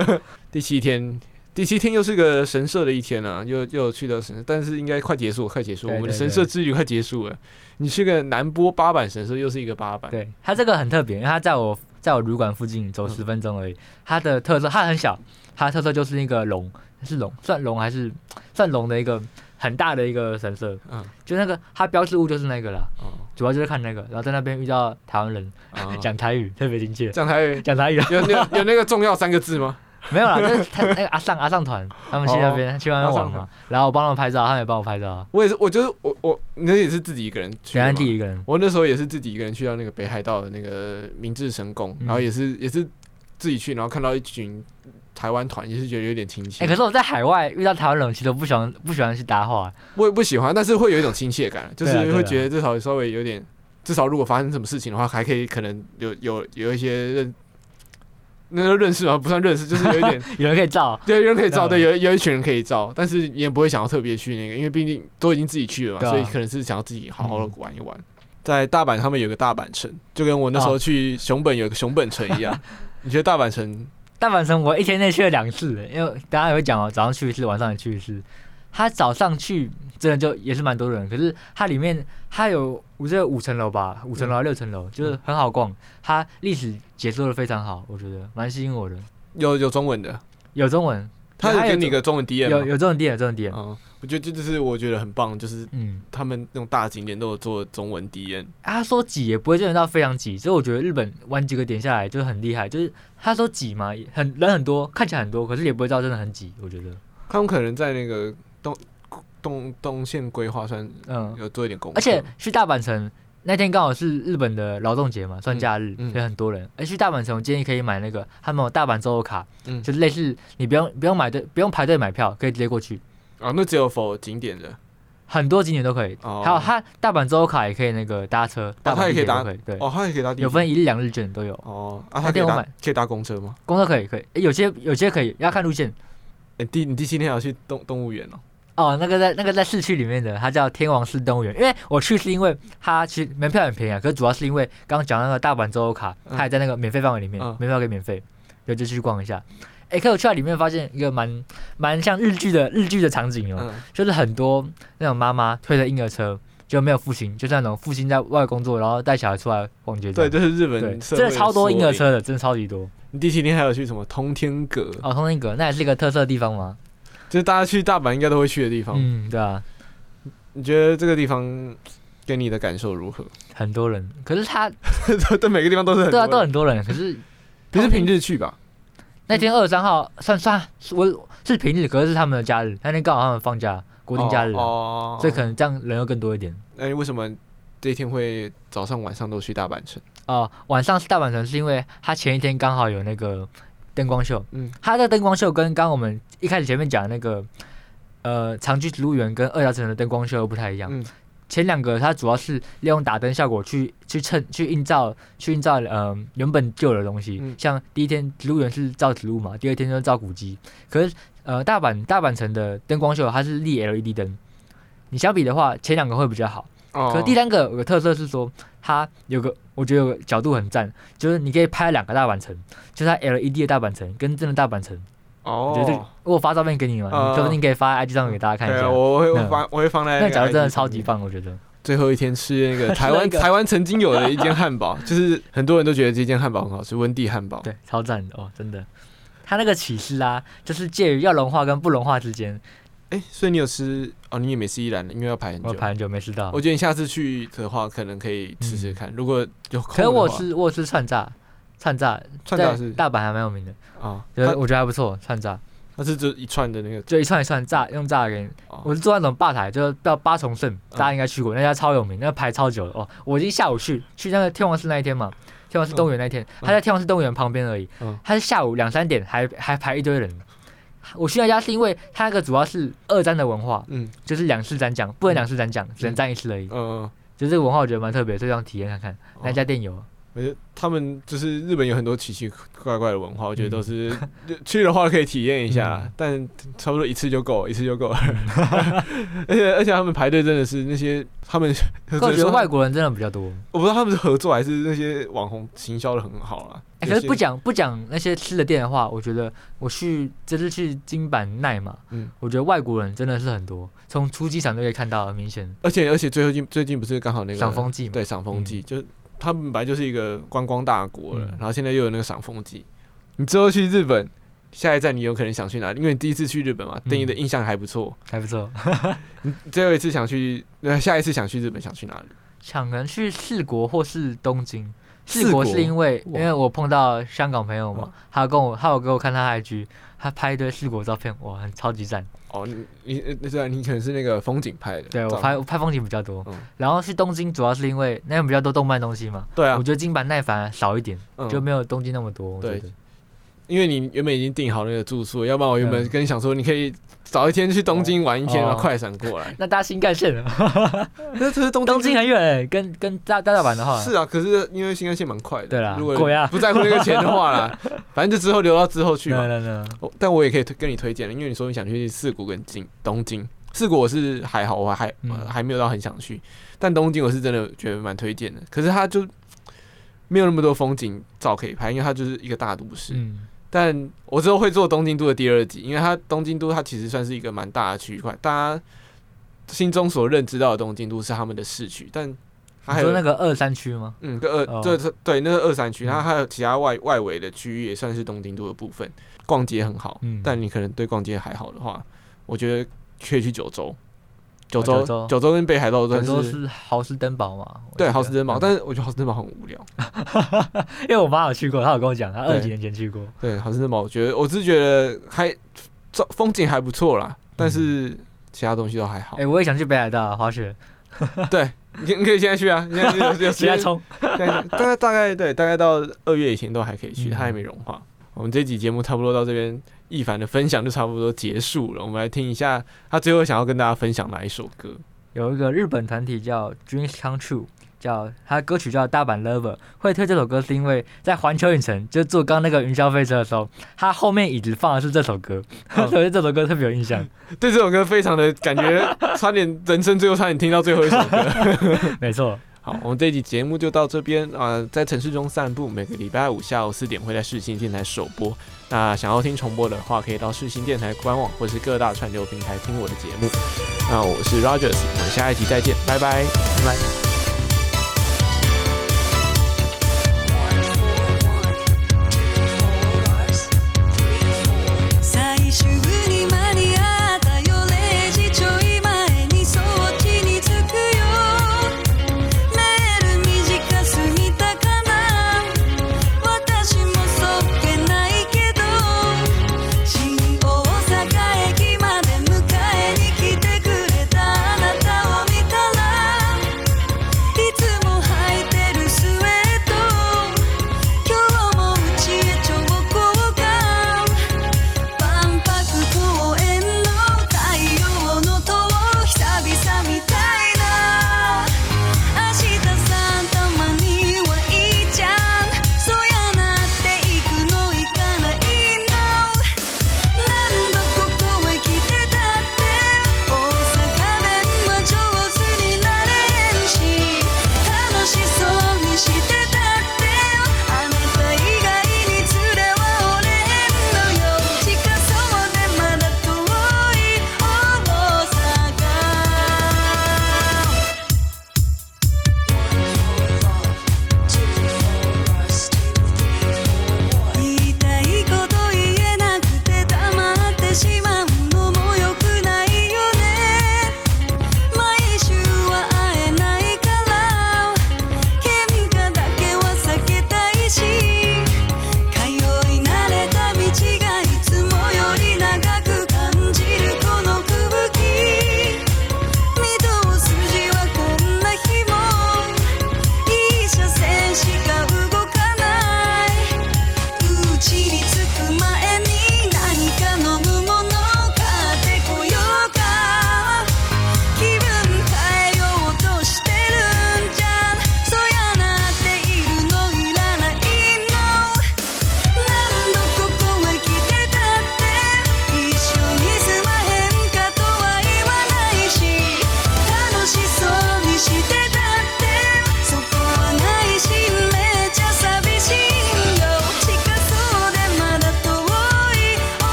第七天，第七天又是个神社的一天啊，又又去到神社，但是应该快结束，快结束，我们的神社之旅快结束了。你去个南波八坂神社，又是一个八坂。对，它这个很特别，因为它在我。在我旅馆附近走十分钟而已，嗯。它的特色，它很小，它的特色就是那个龙，是龙，算龙还是算龙的一个很大的一个神社。嗯，就那个它标志物就是那个啦。哦，主要就是看那个，然后在那边遇到台湾人，讲、嗯、台语特别亲切。讲台语，讲台语。有有有那个重要三个字吗？没有啦，就是他那个阿尚阿尚团，他们去那边、哦、去那边玩嘛，然后我帮他们拍照，他们也帮我拍照。我也是，我就是我我那也是自己一个人去，自己一个人。我那时候也是自己一个人去到那个北海道的那个明治神宫、嗯，然后也是也是自己去，然后看到一群台湾团，也是觉得有点亲切。哎、欸，可是我在海外遇到台湾人，其实都不喜欢不喜欢去搭话。我也不喜欢，但是会有一种亲切感，就是会觉得至少稍微有点，至少如果发生什么事情的话，还可以可能有有有一些认。那个认识吗？不算认识，就是有一点 有人可以照，对，有人可以照，对，有有一群人可以照，但是你也不会想要特别去那个，因为毕竟都已经自己去了嘛，所以可能是想要自己好好的玩一玩。嗯、在大阪，他们有个大阪城，就跟我那时候去熊本有个熊本城一样。你觉得大阪城？大阪城我一天内去了两次，因为大家也会讲哦，早上去一次，晚上也去一次。他早上去真的就也是蛮多人，可是它里面它有我记得五层楼吧，五层楼六层楼，就是很好逛。它历史解说的非常好，我觉得蛮吸引我的。有有中文的，有中文。他有给你个中文 DM 有有中文 DM，有中文 DM。嗯，我觉得这就是我觉得很棒，就是嗯，他们那种大景点都有做中文 DM。他说挤也不会真的到非常挤，所以我觉得日本玩几个点下来就是很厉害。就是他说挤嘛，很人很多，看起来很多，可是也不会到真的很挤。我觉得他们可能在那个。东东东线规划算嗯有做一点功课，而且去大阪城那天刚好是日本的劳动节嘛，算假日，嗯嗯、所以很多人。而去大阪城，我建议可以买那个他们有大阪周游卡，嗯，就是类似你不用不用买队不用排队买票，可以直接过去。啊，那只有 for 景点的，很多景点都可以。哦、还有它大阪周游卡也可以那个搭车，大阪也可以搭，对，哦，他也可以搭，有分一日两日券都有。哦，啊，他可以搭可以搭公车吗？公车可以可以，有些有些可以要看路线。哎、欸，第你第七天要去动动物园哦。哦，那个在那个在市区里面的，它叫天王寺动物园。因为我去是因为它其实门票很便宜啊，可是主要是因为刚刚讲那个大阪周游卡，它也在那个免费范围里面，门、嗯、票可以免费，所以就去逛一下。哎、欸，可我去到里面发现一个蛮蛮像日剧的日剧的场景哦、就是很多那种妈妈推着婴儿车，就没有父亲，就是那种父亲在外工作，然后带小孩出来逛街。对，就是日本真的超多婴儿车的，真的超级多。你第七天还有去什么通天阁？哦，通天阁那也是一个特色的地方吗？就是大家去大阪应该都会去的地方。嗯，对啊。你觉得这个地方给你的感受如何？很多人，可是他 对每个地方都是很多人。对啊，都很多人。可是不是平日去吧？那天二十三号算算我是平日，可是是他们的假日。那天刚好他们放假，国定假日哦，所以可能这样人又更多一点。那、欸、为什么这一天会早上晚上都去大阪城？哦，晚上是大阪城，是因为他前一天刚好有那个。灯光秀，嗯，它的灯光秀跟刚刚我们一开始前面讲的那个，呃，长居植物园跟二条城的灯光秀又不太一样。嗯，前两个它主要是利用打灯效果去去衬去映照去映照呃原本旧的东西，嗯、像第一天植物园是照植物嘛，第二天就是照古迹。可是呃大阪大阪城的灯光秀它是立 LED 灯，你相比的话前两个会比较好。哦、可是第三个有个特色是说它有个我觉得有个角度很赞，就是你可以拍两个大阪城，就是它 LED 的大阪城跟真的大阪城。哦，我觉得我发照片给你嘛，呃、你说不定可以发 IG 上给大家看一下。我会放，我会放在。那角度真的超级棒，我觉得。最后一天吃那个 台湾台湾曾经有的一间汉堡，就是很多人都觉得这间汉堡很好吃，温蒂汉堡。对，超赞的哦，真的。它那个起司啊，就是介于要融化跟不融化之间。哎、欸，所以你有吃哦？你也没吃一兰的，因为要排很久。我排很久没吃到。我觉得你下次去的话，可能可以试试看。嗯、如果有空，可是我吃我吃串炸，串炸串炸是大阪还蛮有名的啊，觉得我觉得还不错，串炸。它是就一串的那个，就一串一串炸，用炸的给你。哦、我是做那种吧台，就是叫八重胜，大家应该去过，嗯、那家超有名，那个排超久的哦。我已经下午去去那个天王寺那一天嘛，天王寺动物园那一天，嗯、他在天王寺动物园旁边而已。嗯、他是下午两三点还还排一堆人。我去那家是因为它那个主要是二战的文化，嗯，就是两次斩奖，不能两次斩奖，嗯、只能斩一次而已。嗯嗯，就这个文化我觉得蛮特别，所以想体验看看。哦、那家店有。我觉得他们就是日本有很多奇奇怪怪的文化，我觉得都是 去的话可以体验一下，嗯、但差不多一次就够，一次就够了。而且而且他们排队真的是那些他们，我觉得外国人真的比较多。我不知道他们是合作还是那些网红行销的很好啦。欸、可是不讲不讲那些吃的店的话，我觉得我去这次去京阪奈嘛，嗯，我觉得外国人真的是很多，从出机场就可以看到很明显。而且而且最近最近不是刚好那个赏枫季嘛？对，赏枫季就。他们本来就是一个观光大国了，嗯、然后现在又有那个赏枫季。你之后去日本，下一站你有可能想去哪里？因为你第一次去日本嘛，对你的印象还不错，还不错。你最后一次想去，那下一次想去日本，想去哪里？想可能去四国或是东京。四国是因为因为我碰到香港朋友嘛，他有跟我，他有给我看他 IG，他拍一堆四国照片，哇，很超级赞。哦，你你那是你可能是那个风景拍的。对，我拍我拍风景比较多。嗯。然后去东京主要是因为那边比较多动漫东西嘛。对啊。我觉得金版耐烦少一点，就没有东京那么多。对。因为你原本已经订好那个住宿，要不然我原本跟你想说你可以。早一天去东京玩一天，然后快闪过来。那搭新干线了。那这是东东京很远，跟跟大大阪的话。是啊，可是因为新干线蛮快的。对啦，如果不在乎那个钱的话啦，反正就之后留到之后去嘛。但我也可以跟你推荐，因为你说你想去四国跟京东京，四国我是还好，我还还没有到很想去。但东京我是真的觉得蛮推荐的，可是它就没有那么多风景照可以拍，因为它就是一个大都市。但我之后会做东京都的第二集，因为它东京都它其实算是一个蛮大的区块，大家心中所认知到的东京都是他们的市区，但还有说那个二三区吗？嗯，个二对对对，那个二三区，它还有其他外外围的区域也算是东京都的部分，逛街很好。嗯，但你可能对逛街还好的话，我觉得可以去九州。九州，九州跟北海道都是豪斯登堡嘛？对，豪斯登堡，但是我觉得豪斯登堡很无聊，因为我妈有去过，她有跟我讲，她二几年前去过。对，豪斯登堡，我觉得我是觉得还风风景还不错啦，但是其他东西都还好。哎，我也想去北海道滑雪。对，你你可以现在去啊，现在现在冲，大概大概对，大概到二月以前都还可以去，它还没融化。我们这集节目差不多到这边。易凡的分享就差不多结束了，我们来听一下他最后想要跟大家分享哪一首歌。有一个日本团体叫 Dreams Come True，叫他的歌曲叫《大阪 Lover》。会推这首歌是因为在环球影城，就坐刚那个云霄飞车的时候，他后面椅子放的是这首歌，所以、嗯、这首歌特别有印象。对这首歌非常的感觉，差点人生最后差点听到最后一首歌。没错。好，我们这一集节目就到这边啊、在城市中散步，每个礼拜五下午四点会在世新电台首播。那想要听重播的话，可以到世新电台官网或是各大串流平台听我的节目。那我是 Rogers，我们下一集再见，拜拜，拜拜。